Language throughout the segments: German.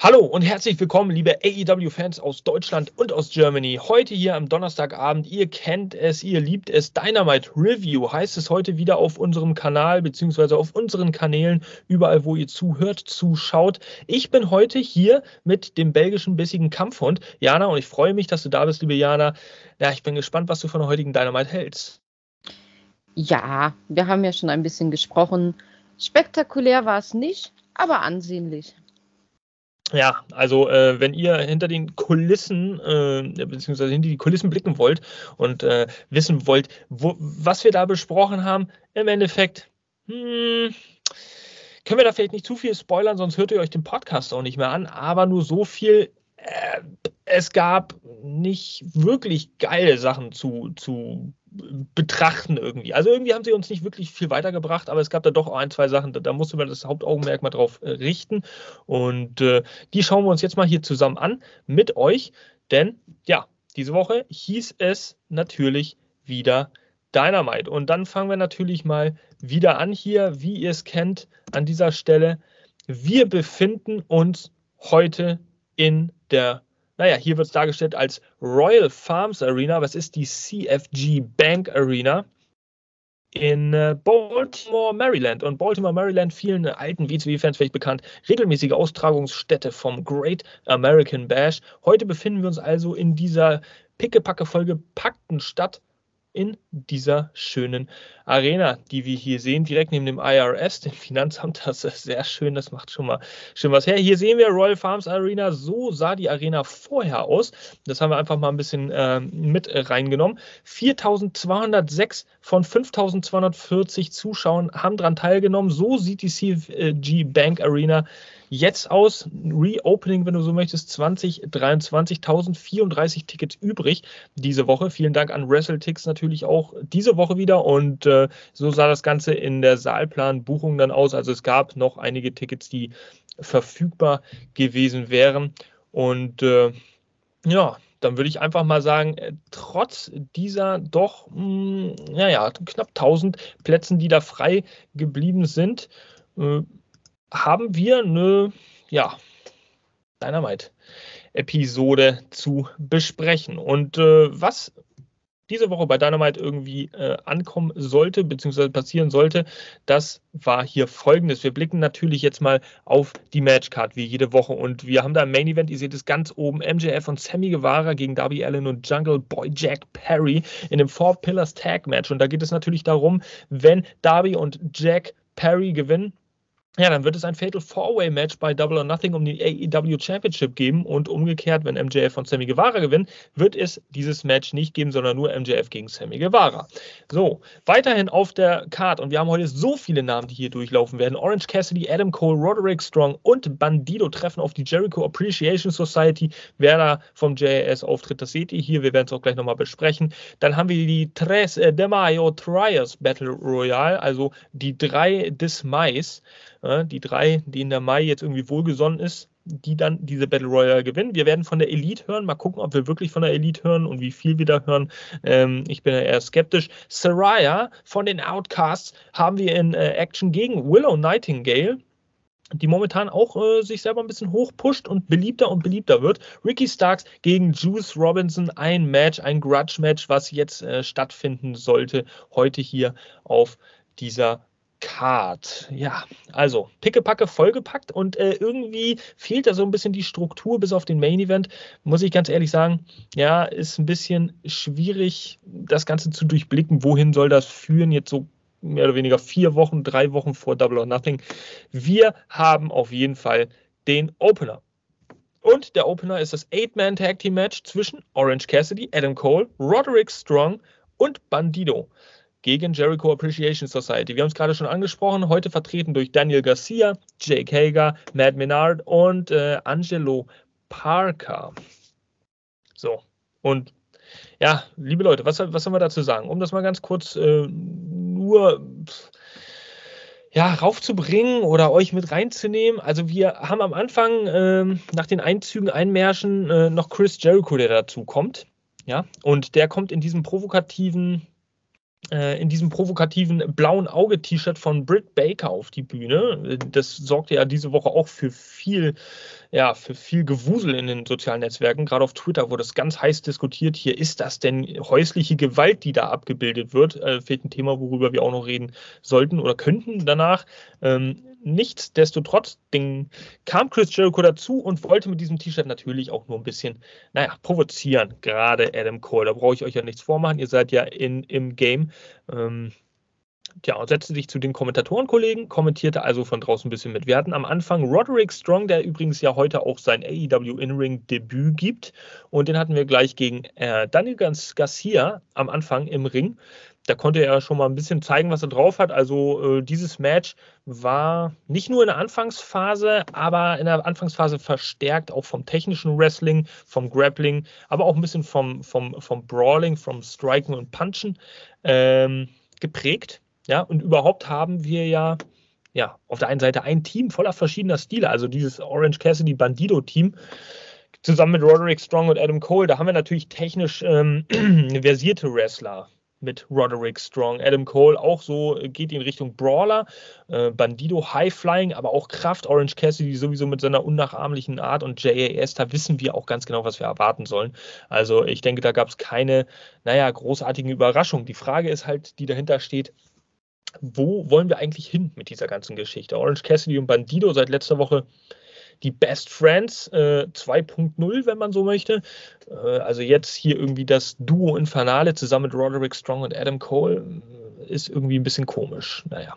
Hallo und herzlich willkommen, liebe AEW-Fans aus Deutschland und aus Germany. Heute hier am Donnerstagabend, ihr kennt es, ihr liebt es, Dynamite Review heißt es heute wieder auf unserem Kanal beziehungsweise auf unseren Kanälen, überall wo ihr zuhört, zuschaut. Ich bin heute hier mit dem belgischen bissigen Kampfhund Jana und ich freue mich, dass du da bist, liebe Jana. Ja, ich bin gespannt, was du von der heutigen Dynamite hältst. Ja, wir haben ja schon ein bisschen gesprochen. Spektakulär war es nicht, aber ansehnlich. Ja, also äh, wenn ihr hinter den Kulissen, äh, beziehungsweise hinter die Kulissen blicken wollt und äh, wissen wollt, wo, was wir da besprochen haben, im Endeffekt, hm, können wir da vielleicht nicht zu viel spoilern, sonst hört ihr euch den Podcast auch nicht mehr an, aber nur so viel, äh, es gab nicht wirklich geile Sachen zu, zu betrachten irgendwie. Also irgendwie haben sie uns nicht wirklich viel weitergebracht, aber es gab da doch ein, zwei Sachen, da, da musste man das Hauptaugenmerk mal drauf äh, richten. Und äh, die schauen wir uns jetzt mal hier zusammen an mit euch. Denn ja, diese Woche hieß es natürlich wieder Dynamite. Und dann fangen wir natürlich mal wieder an hier, wie ihr es kennt, an dieser Stelle. Wir befinden uns heute in der naja, hier wird es dargestellt als Royal Farms Arena. Was ist die CFG Bank Arena? in äh, Baltimore, Maryland. Und Baltimore, Maryland, vielen alten WCW-Fans vielleicht bekannt, regelmäßige Austragungsstätte vom Great American Bash. Heute befinden wir uns also in dieser pickepacke packten Stadt in dieser schönen Arena, die wir hier sehen, direkt neben dem IRS, dem Finanzamt. Das ist sehr schön, das macht schon mal schön was her. Hier sehen wir Royal Farms Arena. So sah die Arena vorher aus. Das haben wir einfach mal ein bisschen äh, mit reingenommen. 4206 von 5240 Zuschauern haben daran teilgenommen. So sieht die CFG Bank Arena jetzt aus. Reopening, wenn du so möchtest, 2023, 1034 Tickets übrig diese Woche. Vielen Dank an WrestleTix natürlich auch diese Woche wieder. Und äh, so sah das Ganze in der Saalplanbuchung dann aus. Also es gab noch einige Tickets, die verfügbar gewesen wären. Und äh, ja, dann würde ich einfach mal sagen, äh, trotz dieser doch, mh, hm, naja, knapp 1000 Plätzen, die da frei geblieben sind, äh, haben wir eine, ja, Dynamite-Episode zu besprechen. Und äh, was diese Woche bei Dynamite irgendwie äh, ankommen sollte, beziehungsweise passieren sollte, das war hier folgendes. Wir blicken natürlich jetzt mal auf die Matchcard wie jede Woche und wir haben da ein Main Event, ihr seht es ganz oben, MJF und Sammy Guevara gegen Darby Allen und Jungle Boy Jack Perry in dem Four Pillars Tag Match und da geht es natürlich darum, wenn Darby und Jack Perry gewinnen, ja, dann wird es ein Fatal Four-Way Match bei Double or Nothing um die AEW Championship geben und umgekehrt, wenn MJF und Sammy Guevara gewinnen, wird es dieses Match nicht geben, sondern nur MJF gegen Sammy Guevara. So, weiterhin auf der Card und wir haben heute so viele Namen, die hier durchlaufen werden. Orange Cassidy, Adam Cole, Roderick Strong und Bandido treffen auf die Jericho Appreciation Society. Wer da vom JAS auftritt, das seht ihr hier. Wir werden es auch gleich nochmal besprechen. Dann haben wir die Tres de Mayo Trials Battle Royale, also die drei des Mais die drei, denen der Mai jetzt irgendwie wohlgesonnen ist, die dann diese Battle Royale gewinnen. Wir werden von der Elite hören. Mal gucken, ob wir wirklich von der Elite hören und wie viel wir da hören. Ähm, ich bin ja eher skeptisch. Saraya von den Outcasts haben wir in äh, Action gegen Willow Nightingale die momentan auch äh, sich selber ein bisschen hochpusht und beliebter und beliebter wird. Ricky Starks gegen Juice Robinson, ein Match, ein Grudge-Match, was jetzt äh, stattfinden sollte, heute hier auf dieser Card. Ja, also pickepacke vollgepackt und äh, irgendwie fehlt da so ein bisschen die Struktur bis auf den Main Event. Muss ich ganz ehrlich sagen, ja, ist ein bisschen schwierig, das Ganze zu durchblicken. Wohin soll das führen? Jetzt so mehr oder weniger vier Wochen, drei Wochen vor Double or Nothing. Wir haben auf jeden Fall den Opener. Und der Opener ist das Eight-Man-Tag-Team-Match zwischen Orange Cassidy, Adam Cole, Roderick Strong und Bandido gegen Jericho Appreciation Society. Wir haben es gerade schon angesprochen, heute vertreten durch Daniel Garcia, Jake Hager, Matt Menard und äh, Angelo Parker. So, und ja, liebe Leute, was, was sollen wir dazu sagen? Um das mal ganz kurz äh, nur ja, raufzubringen oder euch mit reinzunehmen. Also wir haben am Anfang ähm, nach den Einzügen, Einmärschen äh, noch Chris Jericho, der dazu kommt. Ja, und der kommt in diesem provokativen äh, in diesem provokativen blauen Auge-T-Shirt von Britt Baker auf die Bühne. Das sorgte ja diese Woche auch für viel, ja, für viel Gewusel in den sozialen Netzwerken. Gerade auf Twitter wurde es ganz heiß diskutiert. Hier ist das denn häusliche Gewalt, die da abgebildet wird? Äh, fehlt ein Thema, worüber wir auch noch reden sollten oder könnten danach. Ähm, nichtsdestotrotz Ding, kam Chris Jericho dazu und wollte mit diesem T-Shirt natürlich auch nur ein bisschen, naja, provozieren. Gerade Adam Cole. Da brauche ich euch ja nichts vormachen. Ihr seid ja in, im Game. Ähm, ja, und setzte sich zu den Kommentatorenkollegen, kommentierte also von draußen ein bisschen mit. Wir hatten am Anfang Roderick Strong, der übrigens ja heute auch sein AEW In-Ring-Debüt gibt. Und den hatten wir gleich gegen äh, Daniel Garcia am Anfang im Ring da konnte er schon mal ein bisschen zeigen, was er drauf hat. Also äh, dieses Match war nicht nur in der Anfangsphase, aber in der Anfangsphase verstärkt auch vom technischen Wrestling, vom Grappling, aber auch ein bisschen vom, vom, vom Brawling, vom Striken und Punchen ähm, geprägt. Ja, und überhaupt haben wir ja, ja auf der einen Seite ein Team voller verschiedener Stile, also dieses Orange Cassidy Bandido Team zusammen mit Roderick Strong und Adam Cole. Da haben wir natürlich technisch ähm, versierte Wrestler mit Roderick Strong. Adam Cole auch so geht in Richtung Brawler. Äh, Bandido High Flying, aber auch Kraft. Orange Cassidy sowieso mit seiner unnachahmlichen Art und JAS, da wissen wir auch ganz genau, was wir erwarten sollen. Also ich denke, da gab es keine, naja, großartigen Überraschungen. Die Frage ist halt, die dahinter steht, wo wollen wir eigentlich hin mit dieser ganzen Geschichte? Orange Cassidy und Bandido seit letzter Woche die Best Friends äh, 2.0, wenn man so möchte. Äh, also jetzt hier irgendwie das Duo Infernale zusammen mit Roderick Strong und Adam Cole äh, ist irgendwie ein bisschen komisch. Naja.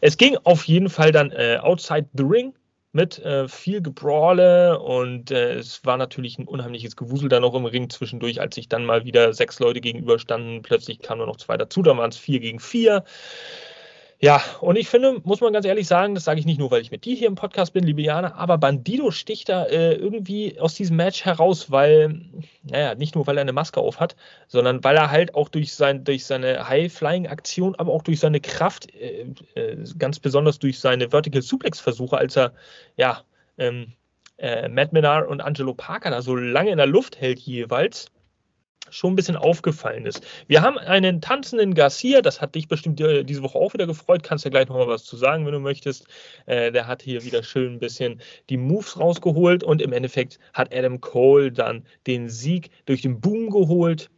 Es ging auf jeden Fall dann äh, Outside the Ring mit äh, viel Gebrawle und äh, es war natürlich ein unheimliches Gewusel da noch im Ring zwischendurch, als sich dann mal wieder sechs Leute gegenüberstanden. Plötzlich kamen nur noch zwei dazu, dann waren es vier gegen vier. Ja, und ich finde, muss man ganz ehrlich sagen, das sage ich nicht nur, weil ich mit dir hier im Podcast bin, liebe Jana, aber Bandido sticht da äh, irgendwie aus diesem Match heraus, weil, naja, nicht nur, weil er eine Maske auf hat, sondern weil er halt auch durch, sein, durch seine High-Flying-Aktion, aber auch durch seine Kraft, äh, äh, ganz besonders durch seine Vertical Suplex-Versuche, als er, ja, ähm, äh, Matt Menard und Angelo Parker da so lange in der Luft hält jeweils, schon ein bisschen aufgefallen ist. Wir haben einen tanzenden Garcia, das hat dich bestimmt äh, diese Woche auch wieder gefreut. Kannst ja gleich nochmal was zu sagen, wenn du möchtest. Äh, der hat hier wieder schön ein bisschen die Moves rausgeholt und im Endeffekt hat Adam Cole dann den Sieg durch den Boom geholt.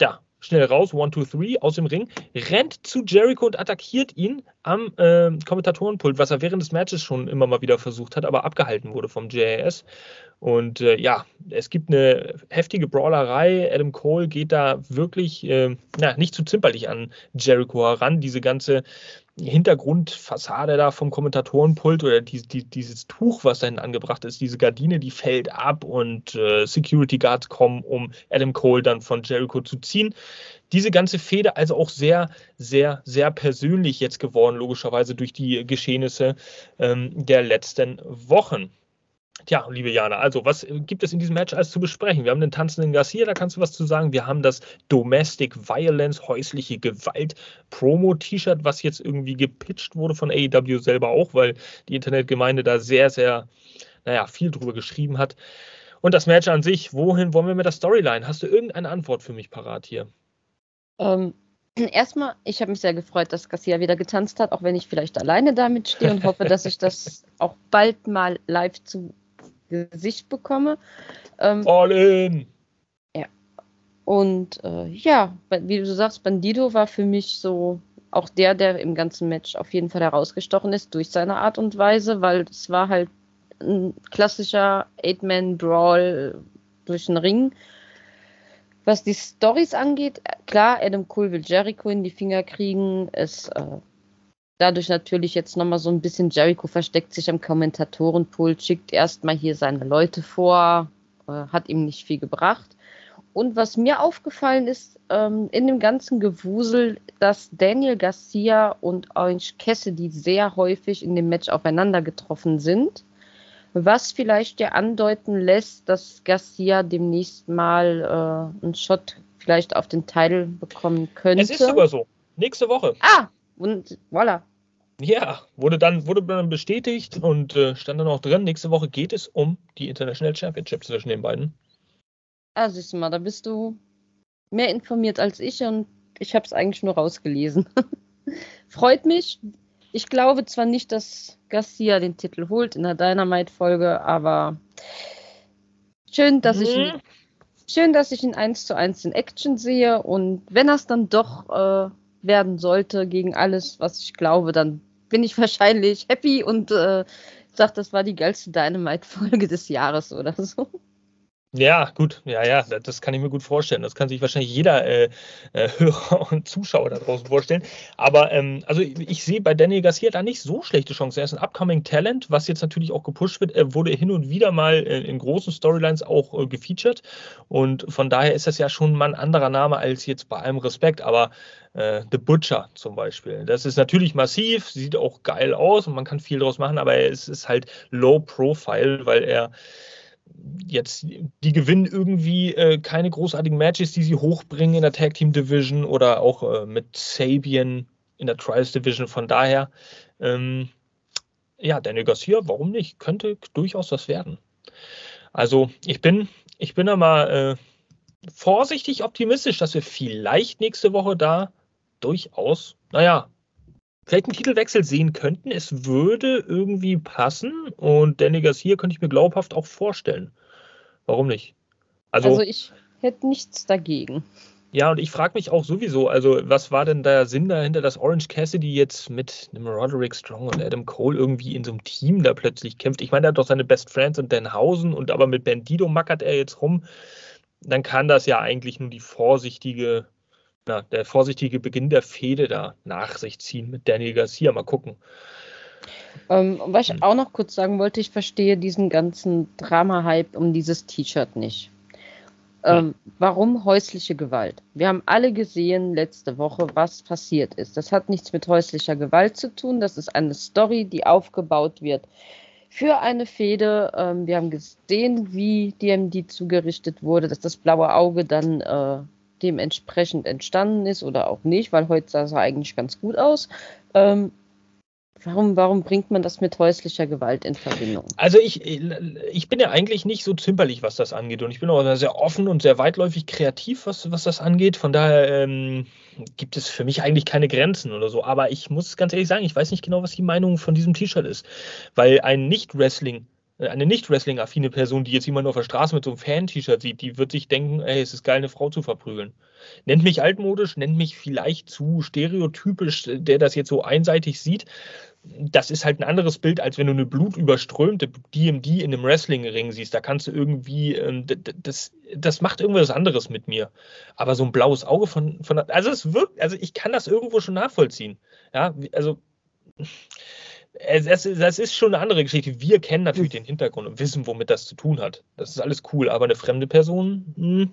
Ja, schnell raus, one, two, three, aus dem Ring, rennt zu Jericho und attackiert ihn am äh, Kommentatorenpult, was er während des Matches schon immer mal wieder versucht hat, aber abgehalten wurde vom JAS. Und äh, ja, es gibt eine heftige Brawlerei. Adam Cole geht da wirklich äh, na, nicht zu zimperlich an Jericho heran. Diese ganze Hintergrundfassade da vom Kommentatorenpult oder die, die, dieses Tuch, was dahin angebracht ist, diese Gardine, die fällt ab und äh, Security Guards kommen, um Adam Cole dann von Jericho zu ziehen. Diese ganze Fehde also auch sehr, sehr, sehr persönlich jetzt geworden, logischerweise durch die Geschehnisse ähm, der letzten Wochen. Tja, liebe Jana, also was gibt es in diesem Match alles zu besprechen? Wir haben den tanzenden Garcia, da kannst du was zu sagen. Wir haben das Domestic Violence, häusliche Gewalt Promo-T-Shirt, was jetzt irgendwie gepitcht wurde von AEW selber auch, weil die Internetgemeinde da sehr, sehr, naja, viel drüber geschrieben hat. Und das Match an sich, wohin wollen wir mit der Storyline? Hast du irgendeine Antwort für mich parat hier? Ähm, erstmal, ich habe mich sehr gefreut, dass Garcia wieder getanzt hat, auch wenn ich vielleicht alleine damit stehe und hoffe, dass ich das auch bald mal live zu Gesicht bekomme. Ähm, All in! Ja. Und äh, ja, wie du sagst, Bandido war für mich so auch der, der im ganzen Match auf jeden Fall herausgestochen ist durch seine Art und Weise, weil es war halt ein klassischer Eight-Man-Brawl durch den Ring. Was die Stories angeht, klar, Adam Cole will Jericho in die Finger kriegen. Es äh, dadurch natürlich jetzt nochmal so ein bisschen Jericho versteckt sich am Kommentatorenpult, schickt erstmal hier seine Leute vor, äh, hat ihm nicht viel gebracht. Und was mir aufgefallen ist, ähm, in dem ganzen Gewusel, dass Daniel Garcia und Orange Cassidy sehr häufig in dem Match aufeinander getroffen sind, was vielleicht ja andeuten lässt, dass Garcia demnächst mal äh, einen Shot vielleicht auf den Titel bekommen könnte. Es ist sogar so. Nächste Woche. Ah, und voilà. Ja, wurde dann, wurde dann bestätigt und äh, stand dann auch drin, nächste Woche geht es um die International Championship zwischen den beiden. Ah, siehst du mal, da bist du mehr informiert als ich und ich habe es eigentlich nur rausgelesen. Freut mich. Ich glaube zwar nicht, dass Garcia den Titel holt in der Dynamite-Folge, aber schön, dass mhm. ich ihn, schön, dass ich ihn eins zu eins in Action sehe und wenn es dann doch äh, werden sollte gegen alles, was ich glaube, dann bin ich wahrscheinlich happy und äh, sage, das war die geilste Dynamite-Folge des Jahres oder so. Ja, gut, ja, ja, das kann ich mir gut vorstellen. Das kann sich wahrscheinlich jeder äh, äh, Hörer und Zuschauer da draußen vorstellen. Aber ähm, also ich, ich sehe bei Daniel Garcia da nicht so schlechte Chancen. Er ist ein upcoming Talent, was jetzt natürlich auch gepusht wird. Er wurde hin und wieder mal äh, in großen Storylines auch äh, gefeatured. Und von daher ist das ja schon mal ein anderer Name als jetzt bei allem Respekt. Aber äh, The Butcher zum Beispiel. Das ist natürlich massiv, sieht auch geil aus und man kann viel draus machen, aber es ist halt low profile, weil er jetzt, die gewinnen irgendwie äh, keine großartigen Matches, die sie hochbringen in der Tag Team Division oder auch äh, mit Sabian in der Trials Division. Von daher, ähm, ja, Daniel Garcia, warum nicht? Könnte durchaus was werden. Also ich bin, ich bin da mal äh, vorsichtig optimistisch, dass wir vielleicht nächste Woche da durchaus, naja, vielleicht einen Titelwechsel sehen könnten. Es würde irgendwie passen und Danny Garcia könnte ich mir glaubhaft auch vorstellen. Warum nicht? Also, also ich hätte nichts dagegen. Ja, und ich frage mich auch sowieso, also was war denn der Sinn dahinter, dass Orange Cassidy jetzt mit einem Roderick Strong und Adam Cole irgendwie in so einem Team da plötzlich kämpft? Ich meine, er hat doch seine Best Friends und Denhausen und aber mit Bandido mackert er jetzt rum. Dann kann das ja eigentlich nur die vorsichtige na, der vorsichtige Beginn der Fehde da nach sich ziehen mit Daniel Garcia. Mal gucken. Ähm, was ich hm. auch noch kurz sagen wollte, ich verstehe diesen ganzen Drama-Hype um dieses T-Shirt nicht. Ähm, warum häusliche Gewalt? Wir haben alle gesehen letzte Woche, was passiert ist. Das hat nichts mit häuslicher Gewalt zu tun. Das ist eine Story, die aufgebaut wird für eine Fehde. Ähm, wir haben gesehen, wie DMD zugerichtet wurde, dass das blaue Auge dann äh, dementsprechend entstanden ist oder auch nicht, weil heute sah es eigentlich ganz gut aus. Ähm, Warum, warum bringt man das mit häuslicher Gewalt in Verbindung? Also ich, ich bin ja eigentlich nicht so zimperlich, was das angeht. Und ich bin auch sehr offen und sehr weitläufig kreativ, was, was das angeht. Von daher ähm, gibt es für mich eigentlich keine Grenzen oder so. Aber ich muss ganz ehrlich sagen, ich weiß nicht genau, was die Meinung von diesem T-Shirt ist. Weil ein Nicht-Wrestling eine nicht Wrestling-affine Person, die jetzt jemand auf der Straße mit so einem Fan-T-Shirt sieht, die wird sich denken, ey, es ist geil, eine Frau zu verprügeln. Nennt mich altmodisch, nennt mich vielleicht zu stereotypisch, äh, der das jetzt so einseitig sieht. Das ist halt ein anderes Bild, als wenn du eine blutüberströmte DMD in einem Wrestling-Ring siehst. Da kannst du irgendwie, ähm, das, das macht irgendwas anderes mit mir. Aber so ein blaues Auge von, von also es wirkt, also ich kann das irgendwo schon nachvollziehen. Ja, also es, es, das ist schon eine andere Geschichte. Wir kennen natürlich den Hintergrund und wissen, womit das zu tun hat. Das ist alles cool, aber eine fremde Person. Hm.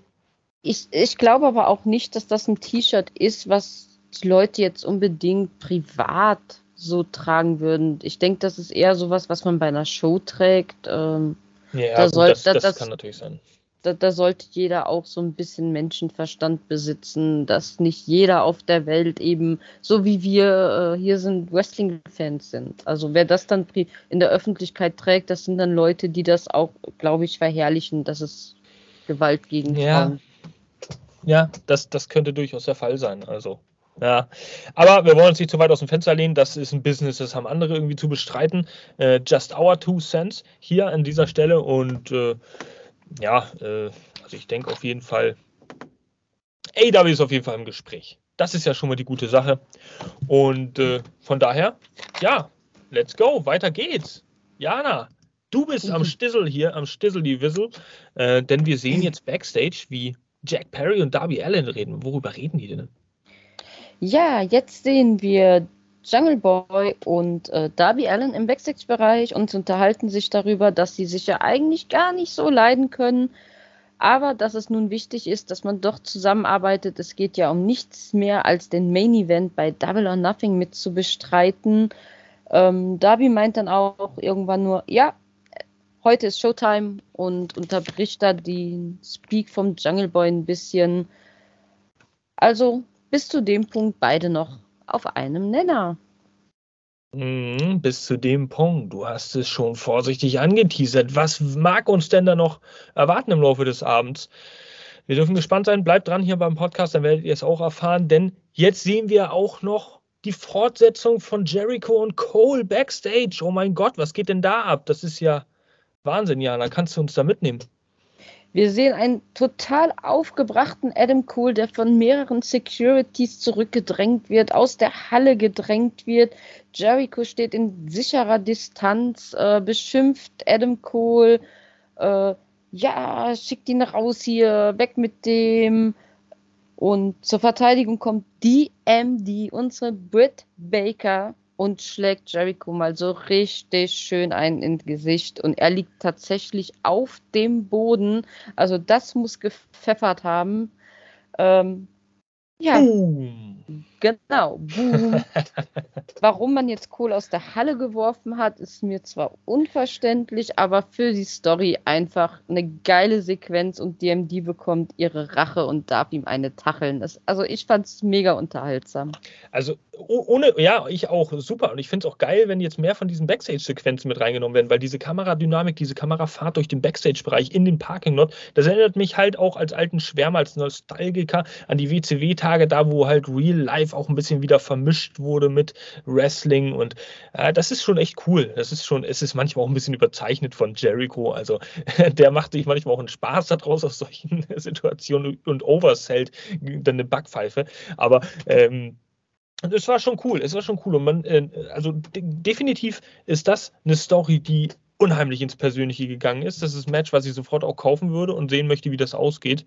Ich, ich glaube aber auch nicht, dass das ein T-Shirt ist, was die Leute jetzt unbedingt privat so tragen würden. Ich denke, das ist eher sowas, was man bei einer Show trägt. Ähm, ja, da gut, soll, das, das, das, kann natürlich sein da, da, sollte jeder auch so ein bisschen Menschenverstand besitzen, dass nicht jeder auf der Welt eben, so wie wir äh, hier sind, Wrestling-Fans sind. Also wer das dann in der Öffentlichkeit trägt, das sind dann Leute, die das auch, glaube ich, verherrlichen, dass es Gewalt gegen ja. Frauen. Ja, das, das könnte durchaus der Fall sein. Also ja, aber wir wollen uns nicht zu weit aus dem Fenster lehnen. Das ist ein Business, das haben andere irgendwie zu bestreiten. Äh, just our two cents hier an dieser Stelle und äh, ja, äh, also ich denke auf jeden Fall, AW ist auf jeden Fall im Gespräch. Das ist ja schon mal die gute Sache. Und äh, von daher, ja, let's go, weiter geht's. Jana, du bist mhm. am Stissel hier, am Stissel die Wissel, äh, denn wir sehen jetzt Backstage, wie Jack Perry und Darby Allen reden. Worüber reden die denn? Ja, jetzt sehen wir Jungle Boy und äh, Darby Allen im Backstage-Bereich und unterhalten sich darüber, dass sie sich ja eigentlich gar nicht so leiden können, aber dass es nun wichtig ist, dass man doch zusammenarbeitet. Es geht ja um nichts mehr als den Main Event bei Double or Nothing mit zu bestreiten. Ähm, Darby meint dann auch irgendwann nur, ja, heute ist Showtime und unterbricht da den Speak vom Jungle Boy ein bisschen. Also bis zu dem Punkt beide noch auf einem Nenner. Mhm, bis zu dem Punkt. Du hast es schon vorsichtig angeteasert. Was mag uns denn da noch erwarten im Laufe des Abends? Wir dürfen gespannt sein. Bleibt dran hier beim Podcast, dann werdet ihr es auch erfahren. Denn jetzt sehen wir auch noch die Fortsetzung von Jericho und Cole backstage. Oh mein Gott, was geht denn da ab? Das ist ja Wahnsinn, ja. Dann kannst du uns da mitnehmen. Wir sehen einen total aufgebrachten Adam Cole, der von mehreren Securities zurückgedrängt wird, aus der Halle gedrängt wird. Jericho steht in sicherer Distanz, äh, beschimpft Adam Cole. Äh, ja, schickt ihn raus hier, weg mit dem. Und zur Verteidigung kommt DMD, unsere Britt Baker, und schlägt Jericho mal so richtig schön ein ins Gesicht. Und er liegt tatsächlich auf dem Boden. Also das muss gepfeffert haben. Ähm, ja. Boom. Genau, boom. Warum man jetzt Kohl aus der Halle geworfen hat, ist mir zwar unverständlich, aber für die Story einfach eine geile Sequenz und DMD bekommt ihre Rache und darf ihm eine tacheln. Das, also ich fand es mega unterhaltsam. Also ohne, ja, ich auch, super. Und ich finde es auch geil, wenn jetzt mehr von diesen Backstage-Sequenzen mit reingenommen werden, weil diese Kameradynamik, diese Kamerafahrt durch den Backstage-Bereich in den Parking-Lot, das erinnert mich halt auch als alten Schwärmer, als Nostalgiker an die WCW-Tage, da wo halt Real Life auch ein bisschen wieder vermischt wurde mit Wrestling und äh, das ist schon echt cool. Das ist schon, es ist manchmal auch ein bisschen überzeichnet von Jericho. Also der macht sich manchmal auch einen Spaß daraus aus solchen Situationen und oversellt dann eine Backpfeife. Aber ähm, es war schon cool, es war schon cool. Und man, äh, also de definitiv ist das eine Story, die unheimlich ins Persönliche gegangen ist. Das ist ein Match, was ich sofort auch kaufen würde und sehen möchte, wie das ausgeht.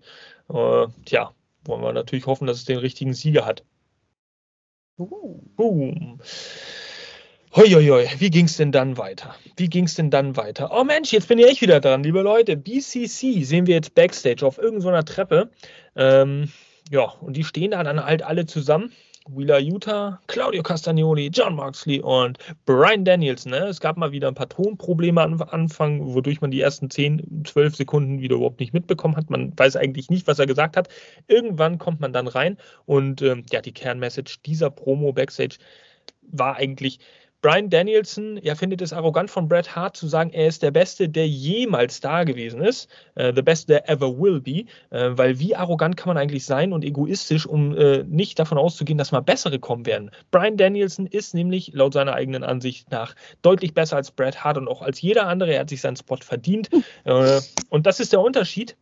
Äh, tja, wollen wir natürlich hoffen, dass es den richtigen Sieger hat. Uh. Boom. Hoi, wie ging es denn dann weiter? Wie ging es denn dann weiter? Oh Mensch, jetzt bin ich wieder dran, liebe Leute. BCC sehen wir jetzt Backstage auf irgendeiner Treppe. Ähm, ja, und die stehen da dann halt alle zusammen. Wheeler Utah, Claudio Castagnoli, John Moxley und Brian Danielson. Ne? Es gab mal wieder ein paar Tonprobleme am Anfang, wodurch man die ersten 10, 12 Sekunden wieder überhaupt nicht mitbekommen hat. Man weiß eigentlich nicht, was er gesagt hat. Irgendwann kommt man dann rein und ähm, ja, die Kernmessage dieser Promo Backstage war eigentlich, Brian Danielson ja, findet es arrogant von Bret Hart zu sagen, er ist der Beste, der jemals da gewesen ist. Uh, the best there ever will be. Uh, weil wie arrogant kann man eigentlich sein und egoistisch, um uh, nicht davon auszugehen, dass mal bessere kommen werden. Brian Danielson ist nämlich laut seiner eigenen Ansicht nach deutlich besser als Bret Hart und auch als jeder andere. Er hat sich seinen Spot verdient. und das ist der Unterschied.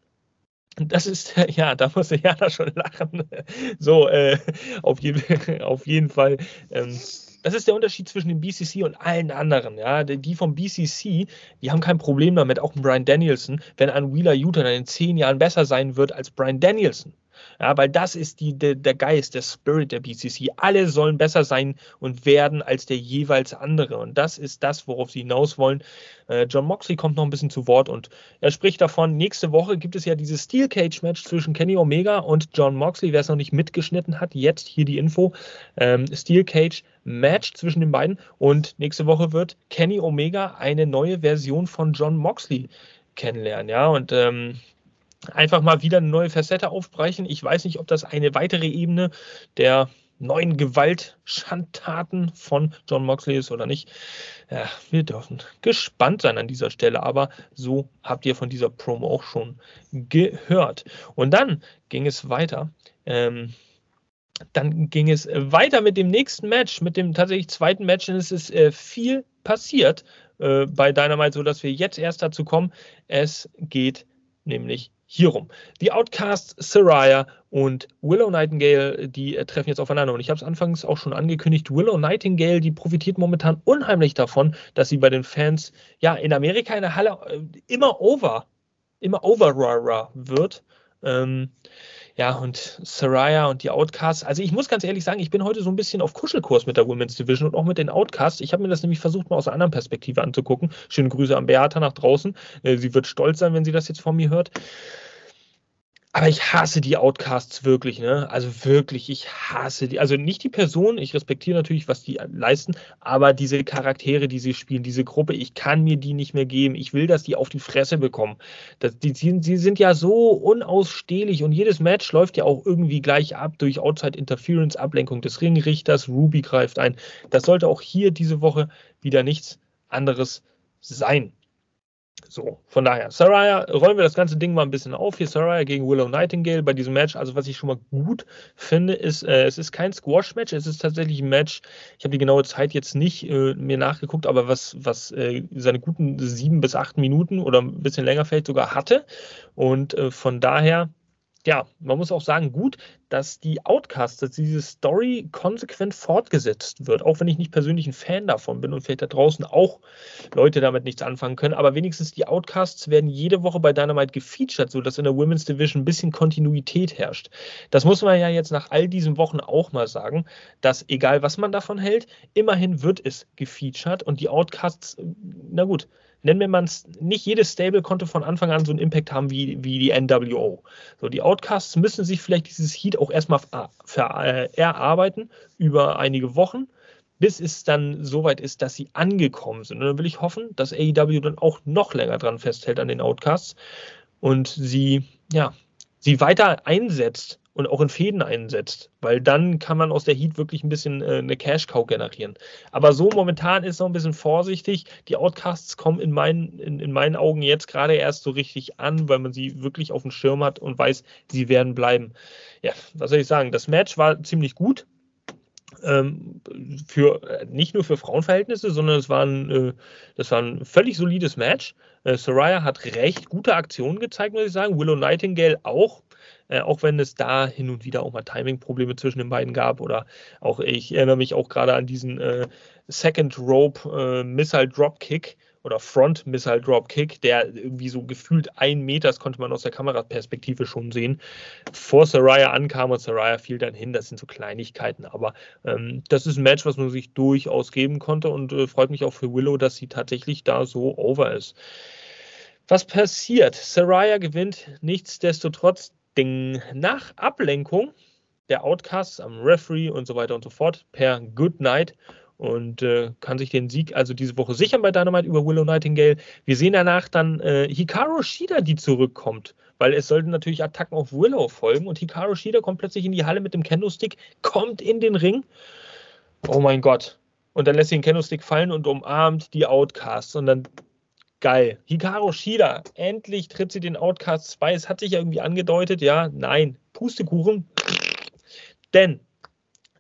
Das ist, ja, da muss Jana schon lachen. So, äh, auf, je, auf jeden Fall. Ähm, das ist der Unterschied zwischen dem BCC und allen anderen. Ja, die vom BCC, die haben kein Problem damit, auch Brian Danielson, wenn ein Wheeler Utah in zehn Jahren besser sein wird als Brian Danielson. Ja, weil das ist die, der, der Geist, der Spirit der BCC. Alle sollen besser sein und werden als der jeweils andere. Und das ist das, worauf sie hinaus wollen. Äh, John Moxley kommt noch ein bisschen zu Wort und er spricht davon, nächste Woche gibt es ja dieses Steel Cage Match zwischen Kenny Omega und John Moxley. Wer es noch nicht mitgeschnitten hat, jetzt hier die Info. Ähm, Steel Cage Match zwischen den beiden. Und nächste Woche wird Kenny Omega eine neue Version von John Moxley kennenlernen. Ja, und ähm, einfach mal wieder eine neue Facette aufbrechen. Ich weiß nicht, ob das eine weitere Ebene der neuen Gewaltschandtaten von John Moxley ist oder nicht. Ja, wir dürfen gespannt sein an dieser Stelle, aber so habt ihr von dieser Promo auch schon gehört. Und dann ging es weiter. Ähm, dann ging es weiter mit dem nächsten Match, mit dem tatsächlich zweiten Match. Und es ist äh, viel passiert äh, bei Dynamite, sodass wir jetzt erst dazu kommen. Es geht nämlich hierum. Die Outcasts, Saraya und Willow Nightingale, die äh, treffen jetzt aufeinander. Und ich habe es anfangs auch schon angekündigt, Willow Nightingale, die profitiert momentan unheimlich davon, dass sie bei den Fans ja in Amerika in der Halle äh, immer over, immer over wird. Ähm, ja, und Saraya und die Outcasts. Also ich muss ganz ehrlich sagen, ich bin heute so ein bisschen auf Kuschelkurs mit der Women's Division und auch mit den Outcasts. Ich habe mir das nämlich versucht, mal aus einer anderen Perspektive anzugucken. Schöne Grüße an Beata nach draußen. Äh, sie wird stolz sein, wenn sie das jetzt von mir hört. Aber ich hasse die Outcasts wirklich, ne? Also wirklich, ich hasse die. Also nicht die Person, ich respektiere natürlich, was die leisten, aber diese Charaktere, die sie spielen, diese Gruppe, ich kann mir die nicht mehr geben. Ich will, dass die auf die Fresse bekommen. Das, die, sie sind ja so unausstehlich und jedes Match läuft ja auch irgendwie gleich ab durch Outside Interference, Ablenkung des Ringrichters, Ruby greift ein. Das sollte auch hier diese Woche wieder nichts anderes sein. So, von daher, Saraya, rollen wir das ganze Ding mal ein bisschen auf. Hier Saraya gegen Willow Nightingale bei diesem Match. Also, was ich schon mal gut finde, ist, äh, es ist kein Squash-Match, es ist tatsächlich ein Match. Ich habe die genaue Zeit jetzt nicht äh, mir nachgeguckt, aber was, was äh, seine guten sieben bis acht Minuten oder ein bisschen länger vielleicht sogar hatte. Und äh, von daher ja, man muss auch sagen, gut, dass die Outcasts, dass diese Story konsequent fortgesetzt wird, auch wenn ich nicht persönlich ein Fan davon bin und vielleicht da draußen auch Leute damit nichts anfangen können, aber wenigstens die Outcasts werden jede Woche bei Dynamite gefeatured, sodass in der Women's Division ein bisschen Kontinuität herrscht. Das muss man ja jetzt nach all diesen Wochen auch mal sagen, dass egal was man davon hält, immerhin wird es gefeatured und die Outcasts, na gut, nennen wir es, nicht jedes Stable konnte von Anfang an so einen Impact haben wie, wie die NWO. So, die Outcasts müssen sich vielleicht dieses Heat auch erstmal äh, erarbeiten über einige Wochen, bis es dann soweit ist, dass sie angekommen sind. Und dann will ich hoffen, dass AEW dann auch noch länger dran festhält an den Outcasts und sie, ja, sie weiter einsetzt und auch in Fäden einsetzt, weil dann kann man aus der Heat wirklich ein bisschen äh, eine Cash-Cow generieren. Aber so momentan ist noch ein bisschen vorsichtig. Die Outcasts kommen in meinen, in, in meinen Augen jetzt gerade erst so richtig an, weil man sie wirklich auf dem Schirm hat und weiß, sie werden bleiben. Ja, was soll ich sagen? Das Match war ziemlich gut. Ähm, für äh, nicht nur für Frauenverhältnisse, sondern es war ein, äh, das war ein völlig solides Match. Äh, Soraya hat recht gute Aktionen gezeigt, muss ich sagen. Willow Nightingale auch äh, auch wenn es da hin und wieder auch mal Timing-Probleme zwischen den beiden gab oder auch ich erinnere mich auch gerade an diesen äh, Second Rope äh, Missile Dropkick oder Front Missile Dropkick, der irgendwie so gefühlt ein Meter, das konnte man aus der Kameraperspektive schon sehen, vor Saraya ankam und Saraya fiel dann hin. Das sind so Kleinigkeiten, aber ähm, das ist ein Match, was man sich durchaus geben konnte und äh, freut mich auch für Willow, dass sie tatsächlich da so over ist. Was passiert? Saraya gewinnt nichtsdestotrotz Ding. Nach Ablenkung der Outcasts am Referee und so weiter und so fort per Good Night und äh, kann sich den Sieg also diese Woche sichern bei Dynamite über Willow Nightingale. Wir sehen danach dann äh, Hikaru Shida, die zurückkommt, weil es sollten natürlich Attacken auf Willow folgen und Hikaru Shida kommt plötzlich in die Halle mit dem Kendo-Stick, kommt in den Ring. Oh mein Gott. Und dann lässt sie den Kendo-Stick fallen und umarmt die Outcasts und dann Geil. Hikaru Shida, endlich tritt sie den Outcast bei. Es hat sich ja irgendwie angedeutet, ja, nein, Pustekuchen. Denn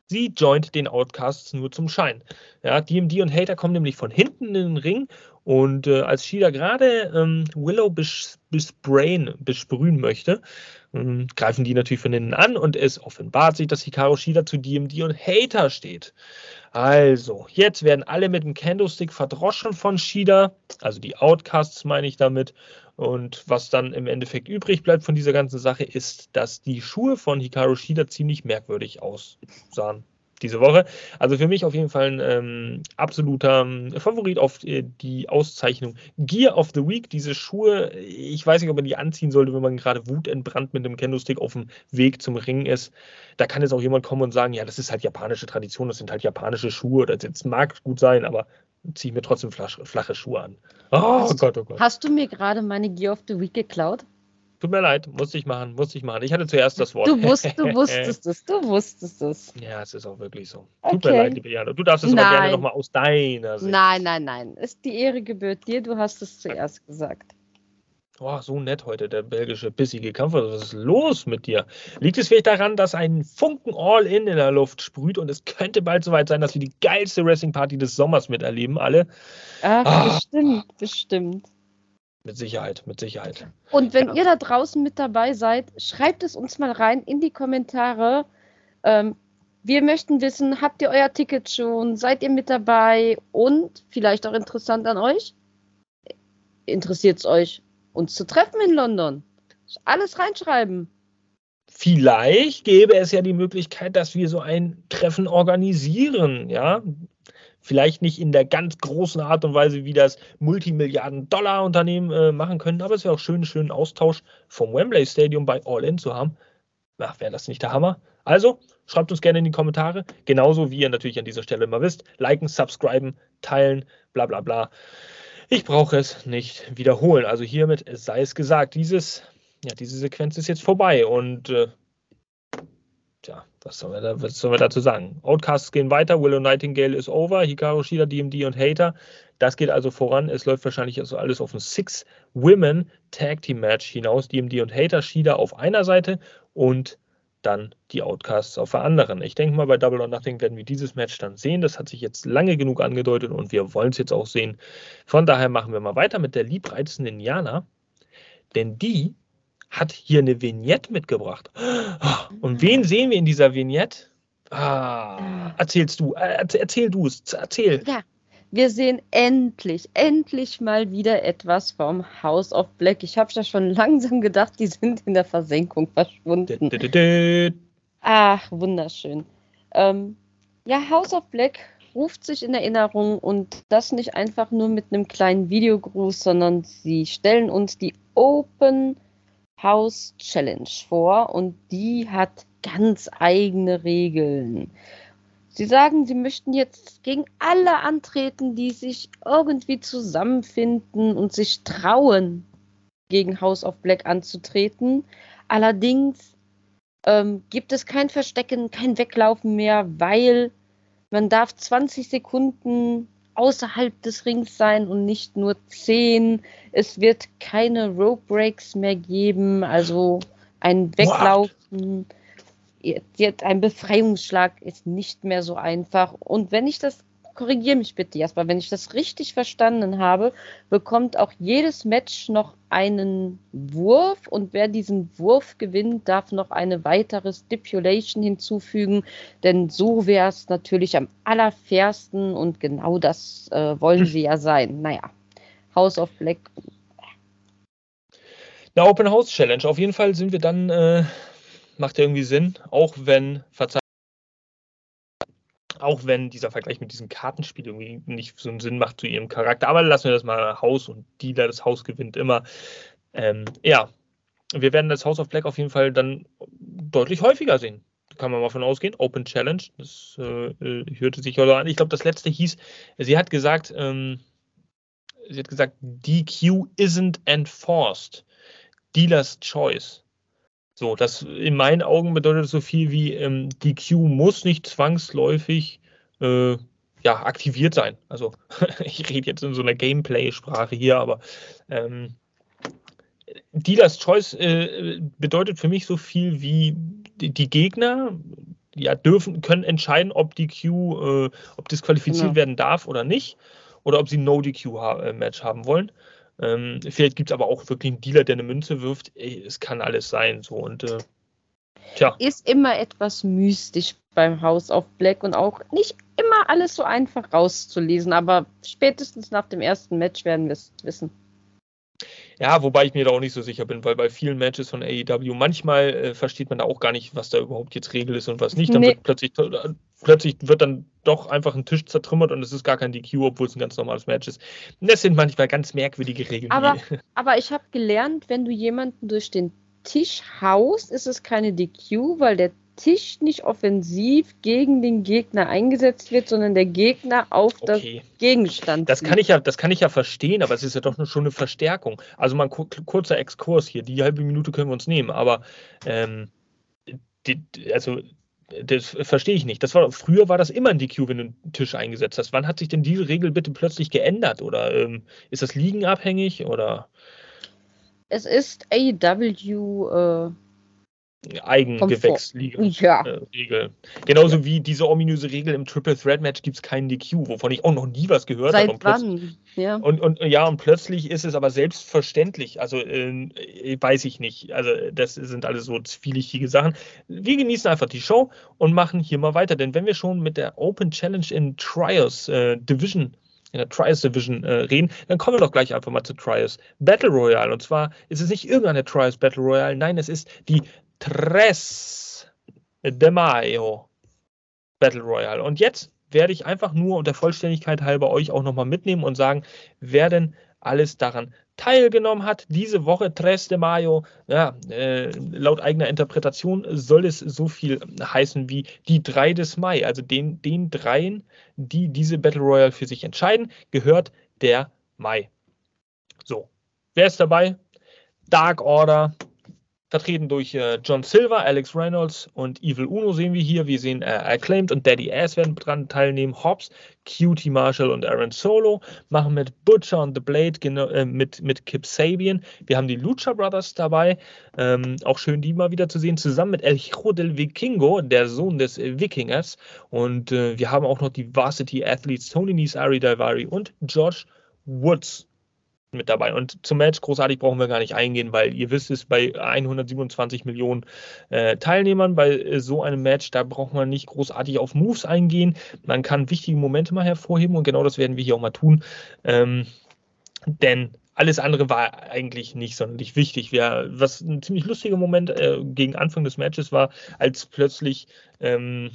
sie joint den Outcasts nur zum Schein. Ja, DMD und Hater kommen nämlich von hinten in den Ring und äh, als Shida gerade ähm, Willow bes besprayen, besprühen möchte, ähm, greifen die natürlich von hinten an und es offenbart sich, dass Hikaru Shida zu DMD und Hater steht. Also, jetzt werden alle mit dem Candlestick verdroschen von Shida, also die Outcasts meine ich damit. Und was dann im Endeffekt übrig bleibt von dieser ganzen Sache ist, dass die Schuhe von Hikaru Shida ziemlich merkwürdig aussahen diese Woche. Also für mich auf jeden Fall ein ähm, absoluter ähm, Favorit auf äh, die Auszeichnung Gear of the Week. Diese Schuhe, ich weiß nicht, ob man die anziehen sollte, wenn man gerade wutentbrannt mit dem Kendo-Stick auf dem Weg zum Ring ist. Da kann jetzt auch jemand kommen und sagen, ja, das ist halt japanische Tradition, das sind halt japanische Schuhe. Das jetzt mag gut sein, aber ziehe ich mir trotzdem flache, flache Schuhe an. Oh, hast, Gott, oh Gott. Hast du mir gerade meine Gear of the Week geklaut? Tut mir leid, musste ich machen, musste ich machen. Ich hatte zuerst das Wort. Du, wusst, du wusstest es, du wusstest es. Ja, es ist auch wirklich so. Okay. Tut mir leid, liebe Jana. Du darfst es aber gerne nochmal aus deiner Sicht. Nein, nein, nein. Ist die Ehre gebührt dir, du hast es zuerst gesagt. Oh, so nett heute, der belgische bissige Kampf. Was ist los mit dir? Liegt es vielleicht daran, dass ein Funken All-In in der Luft sprüht und es könnte bald soweit sein, dass wir die geilste Wrestling-Party des Sommers miterleben, alle? Ach, ah. bestimmt, bestimmt. Mit Sicherheit, mit Sicherheit. Und wenn ja. ihr da draußen mit dabei seid, schreibt es uns mal rein in die Kommentare. Ähm, wir möchten wissen, habt ihr euer Ticket schon? Seid ihr mit dabei? Und vielleicht auch interessant an euch, interessiert es euch, uns zu treffen in London? Alles reinschreiben. Vielleicht gäbe es ja die Möglichkeit, dass wir so ein Treffen organisieren, ja. Vielleicht nicht in der ganz großen Art und Weise, wie das Multimilliarden-Dollar-Unternehmen äh, machen können, aber es wäre auch schön, schönen Austausch vom Wembley Stadium bei All In zu haben. Ach, wäre das nicht der Hammer? Also, schreibt uns gerne in die Kommentare. Genauso wie ihr natürlich an dieser Stelle immer wisst. Liken, subscriben, teilen, bla bla bla. Ich brauche es nicht wiederholen. Also hiermit sei es gesagt. Dieses, ja, diese Sequenz ist jetzt vorbei und äh, tja, was sollen, wir da, was sollen wir dazu sagen? Outcasts gehen weiter, Willow Nightingale ist over, Hikaru Shida, DMD und Hater. Das geht also voran. Es läuft wahrscheinlich also alles auf ein Six-Women Tag Team Match hinaus. DMD und Hater, Shida auf einer Seite und dann die Outcasts auf der anderen. Ich denke mal, bei Double or Nothing werden wir dieses Match dann sehen. Das hat sich jetzt lange genug angedeutet und wir wollen es jetzt auch sehen. Von daher machen wir mal weiter mit der liebreizenden Jana, denn die hat hier eine Vignette mitgebracht. Und wen sehen wir in dieser Vignette? Ah, erzählst du, äh, erzähl du es, erzähl. Ja, wir sehen endlich, endlich mal wieder etwas vom House of Black. Ich habe ja schon langsam gedacht, die sind in der Versenkung verschwunden. Ach, wunderschön. Ähm, ja, House of Black ruft sich in Erinnerung und das nicht einfach nur mit einem kleinen Videogruß, sondern sie stellen uns die Open House Challenge vor und die hat ganz eigene Regeln. Sie sagen, Sie möchten jetzt gegen alle antreten, die sich irgendwie zusammenfinden und sich trauen, gegen House of Black anzutreten. Allerdings ähm, gibt es kein Verstecken, kein Weglaufen mehr, weil man darf 20 Sekunden außerhalb des Rings sein und nicht nur 10. Es wird keine Rope Breaks mehr geben, also ein Weglaufen. What? jetzt ein Befreiungsschlag ist nicht mehr so einfach. Und wenn ich das, korrigiere mich bitte erstmal, wenn ich das richtig verstanden habe, bekommt auch jedes Match noch einen Wurf und wer diesen Wurf gewinnt, darf noch eine weitere Stipulation hinzufügen, denn so wäre es natürlich am allerfairsten und genau das äh, wollen sie ja sein. Naja, House of Black. Eine Open House Challenge. Auf jeden Fall sind wir dann äh, macht irgendwie Sinn, auch wenn, auch wenn dieser Vergleich mit diesem Kartenspiel irgendwie nicht so einen Sinn macht zu ihrem Charakter. Aber lassen wir das mal Haus und Dealer, das Haus gewinnt immer. Ähm, ja, wir werden das House of Black auf jeden Fall dann deutlich häufiger sehen. Kann man mal von ausgehen. Open Challenge, das äh, äh hörte sich also an. Ich glaube, das letzte hieß, sie hat gesagt, ähm, sie hat gesagt, DQ isn't enforced. Dealer's Choice. So, das in meinen Augen bedeutet so viel wie ähm, die Queue muss nicht zwangsläufig äh, ja, aktiviert sein. Also ich rede jetzt in so einer Gameplay-Sprache hier, aber ähm, Dealer's Choice äh, bedeutet für mich so viel wie die, Gegner ja, dürfen, können entscheiden, ob die Queue, äh, ob disqualifiziert genau. werden darf oder nicht, oder ob sie No-DQ-Match äh, haben wollen. Ähm, vielleicht gibt es aber auch wirklich einen Dealer, der eine Münze wirft. Ey, es kann alles sein. So und äh, tja. Ist immer etwas mystisch beim House of Black und auch nicht immer alles so einfach rauszulesen, aber spätestens nach dem ersten Match werden wir es wissen. Ja, wobei ich mir da auch nicht so sicher bin, weil bei vielen Matches von AEW manchmal äh, versteht man da auch gar nicht, was da überhaupt jetzt Regel ist und was nicht. Dann nee. wird plötzlich, plötzlich wird dann doch einfach ein Tisch zertrümmert und es ist gar kein DQ, obwohl es ein ganz normales Match ist. Das sind manchmal ganz merkwürdige Regeln. Aber, aber ich habe gelernt, wenn du jemanden durch den Tisch haust, ist es keine DQ, weil der Tisch nicht offensiv gegen den Gegner eingesetzt wird, sondern der Gegner auf okay. das Gegenstand. Das kann, ich ja, das kann ich ja verstehen, aber es ist ja doch schon eine Verstärkung. Also mal ein kurzer Exkurs hier, die halbe Minute können wir uns nehmen, aber ähm, die, also das verstehe ich nicht. Das war, früher war das immer ein DQ, wenn du einen Tisch eingesetzt hast. Wann hat sich denn diese Regel bitte plötzlich geändert? Oder ähm, ist das liegenabhängig? Oder? Es ist AEW äh, Eigengewächsregel. Ja. Äh, Genauso ja. wie diese ominöse Regel im Triple Threat Match gibt es keinen DQ, wovon ich auch noch nie was gehört habe. Seit wann? Ja. Und, und ja, und plötzlich ist es aber selbstverständlich. Also äh, weiß ich nicht. Also das sind alles so zwielichtige Sachen. Wir genießen einfach die Show und machen hier mal weiter. Denn wenn wir schon mit der Open Challenge in Trios äh, Division in der Trials Division äh, reden, dann kommen wir doch gleich einfach mal zu Trials Battle Royale. Und zwar ist es nicht irgendeine Trials Battle Royale, nein, es ist die Tres de Mayo Battle Royale. Und jetzt werde ich einfach nur unter Vollständigkeit halber euch auch nochmal mitnehmen und sagen, wer denn alles daran teilgenommen hat. Diese Woche, Tres de Mayo, ja, äh, laut eigener Interpretation soll es so viel heißen wie die drei des Mai. Also den, den dreien, die diese Battle Royale für sich entscheiden, gehört der Mai. So, wer ist dabei? Dark Order, vertreten durch äh, John Silver, Alex Reynolds und Evil Uno sehen wir hier. Wir sehen äh, Acclaimed und Daddy Ass werden dran teilnehmen. Hobbs, Cutie Marshall und Aaron Solo machen mit Butcher und The Blade äh, mit, mit Kip Sabian. Wir haben die Lucha Brothers dabei. Ähm, auch schön, die mal wieder zu sehen. Zusammen mit El Hijo del Vikingo, der Sohn des Wikingers. Und äh, wir haben auch noch die Varsity Athletes Tony Nese, Ari Daivari und Josh Woods mit dabei. Und zum Match großartig brauchen wir gar nicht eingehen, weil ihr wisst es, bei 127 Millionen äh, Teilnehmern bei äh, so einem Match, da braucht man nicht großartig auf Moves eingehen. Man kann wichtige Momente mal hervorheben und genau das werden wir hier auch mal tun. Ähm, denn alles andere war eigentlich nicht sonderlich wichtig. Wir, was ein ziemlich lustiger Moment äh, gegen Anfang des Matches war, als plötzlich ähm,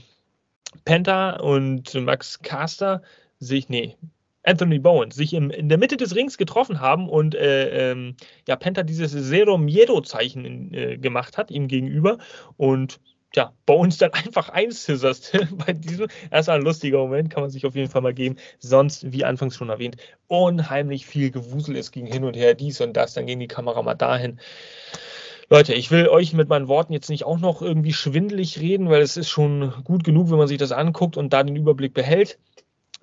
Penta und Max Caster sich, nee, Anthony Bowen sich im, in der Mitte des Rings getroffen haben und äh, ähm, ja, Penta dieses Zero Miedo-Zeichen äh, gemacht hat ihm gegenüber und ja, Bones dann einfach einscisserst bei diesem. War ein lustiger Moment, kann man sich auf jeden Fall mal geben. Sonst, wie anfangs schon erwähnt, unheimlich viel Gewusel. Es ging hin und her, dies und das, dann ging die Kamera mal dahin. Leute, ich will euch mit meinen Worten jetzt nicht auch noch irgendwie schwindelig reden, weil es ist schon gut genug, wenn man sich das anguckt und da den Überblick behält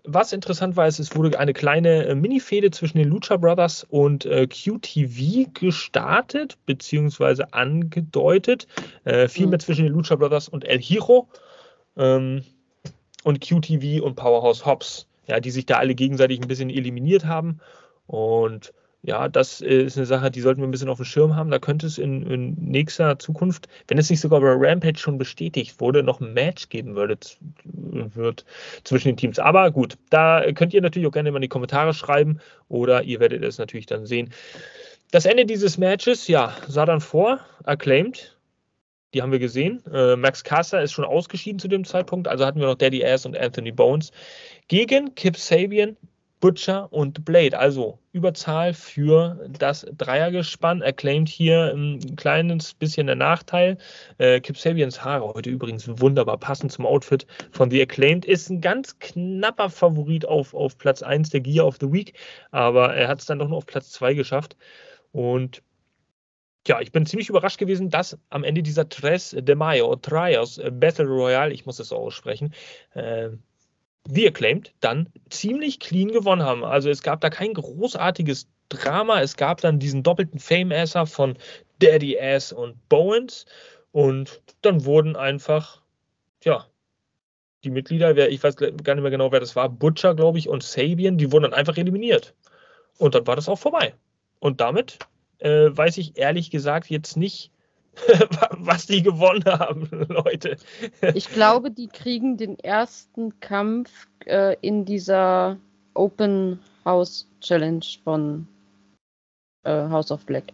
was interessant war, ist, es wurde eine kleine äh, Mini-Fehde zwischen den Lucha Brothers und äh, QTV gestartet, beziehungsweise angedeutet. Äh, vielmehr mhm. zwischen den Lucha Brothers und El Hiro ähm, und QTV und Powerhouse Hobbs, ja, die sich da alle gegenseitig ein bisschen eliminiert haben. Und ja, das ist eine Sache, die sollten wir ein bisschen auf dem Schirm haben. Da könnte es in, in nächster Zukunft, wenn es nicht sogar bei Rampage schon bestätigt wurde, noch ein Match geben würde wird zwischen den Teams. Aber gut, da könnt ihr natürlich auch gerne mal in die Kommentare schreiben oder ihr werdet es natürlich dann sehen. Das Ende dieses Matches, ja, sah dann vor, acclaimed. Die haben wir gesehen. Äh, Max Caster ist schon ausgeschieden zu dem Zeitpunkt. Also hatten wir noch Daddy Ass und Anthony Bones gegen Kip Sabian, Butcher und Blade. Also Überzahl für das Dreiergespann. Acclaimed hier ein kleines bisschen der Nachteil. Äh, Kip Sabians Haare heute übrigens wunderbar passend zum Outfit von The Acclaimed. Ist ein ganz knapper Favorit auf, auf Platz 1 der Gear of the Week, aber er hat es dann doch nur auf Platz 2 geschafft. Und ja, ich bin ziemlich überrascht gewesen, dass am Ende dieser Tres de Mayo, Trios Battle Royale, ich muss es so aussprechen, äh, wie Acclaimed, dann ziemlich clean gewonnen haben. Also es gab da kein großartiges Drama. Es gab dann diesen doppelten Fame-Asser von Daddy Ass und Bowens. Und dann wurden einfach, ja, die Mitglieder, ich weiß gar nicht mehr genau, wer das war, Butcher, glaube ich, und Sabian, die wurden dann einfach eliminiert. Und dann war das auch vorbei. Und damit äh, weiß ich ehrlich gesagt jetzt nicht, was die gewonnen haben, Leute. Ich glaube, die kriegen den ersten Kampf äh, in dieser Open House Challenge von äh, House of Black.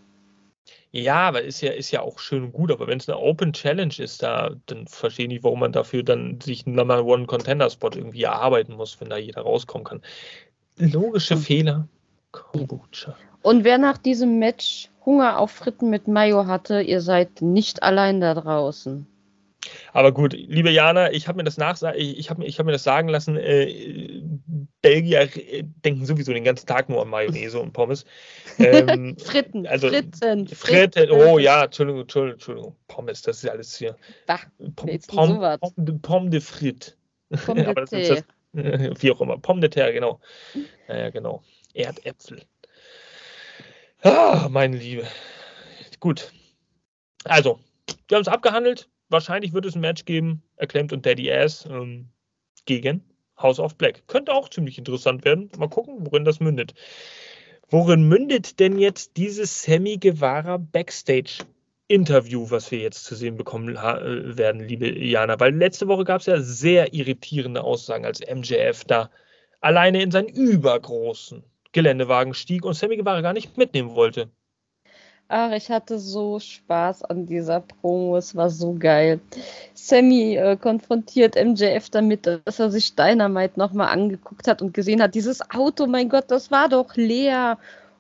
Ja, aber ist ja, ist ja auch schön und gut, aber wenn es eine Open Challenge ist, da, dann verstehe ich nicht, warum man dafür dann sich einen Number One Contender Spot irgendwie erarbeiten muss, wenn da jeder rauskommen kann. Logische hm. Fehler. Kombucha. Und wer nach diesem Match Hunger auf Fritten mit Mayo hatte, ihr seid nicht allein da draußen. Aber gut, liebe Jana, ich habe mir das ich, ich habe ich hab mir das sagen lassen, äh, Belgier denken sowieso den ganzen Tag nur an Mayonnaise und Pommes. Ähm, Fritten, also, Fritten, Fritten. Oh ja, Entschuldigung, Entschuldigung, Entschuldigung, Pommes, das ist alles hier. Bah, Pom, Pom, Pom, de, Pom de Frit. De wie auch immer, Pom de terre, genau. Naja, genau. Erdäpfel. Ah, meine Liebe. Gut. Also, wir haben es abgehandelt. Wahrscheinlich wird es ein Match geben, Acclaimed und Daddy Ass ähm, gegen House of Black. Könnte auch ziemlich interessant werden. Mal gucken, worin das mündet. Worin mündet denn jetzt dieses Sammy Guevara Backstage Interview, was wir jetzt zu sehen bekommen äh, werden, liebe Jana? Weil letzte Woche gab es ja sehr irritierende Aussagen, als MJF da alleine in seinen übergroßen Geländewagen stieg und Sammy Guevara gar nicht mitnehmen wollte. Ach, ich hatte so Spaß an dieser Promo. Es war so geil. Sammy äh, konfrontiert MJF damit, dass er sich Dynamite nochmal angeguckt hat und gesehen hat, dieses Auto, mein Gott, das war doch leer.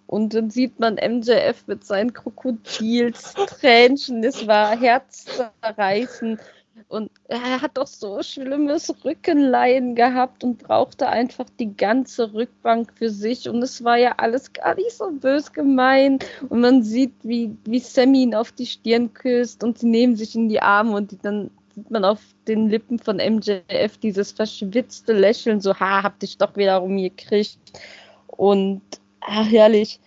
Und dann sieht man MJF mit seinen Krokodilstränchen. Es war herzzerreißend. Und er hat doch so schlimmes Rückenleiden gehabt und brauchte einfach die ganze Rückbank für sich. Und es war ja alles gar nicht so bös gemeint. Und man sieht, wie, wie Sammy ihn auf die Stirn küsst und sie nehmen sich in die Arme und dann sieht man auf den Lippen von MJF dieses verschwitzte Lächeln, so, ha, hab dich doch wiederum gekriegt. Und, ach, herrlich.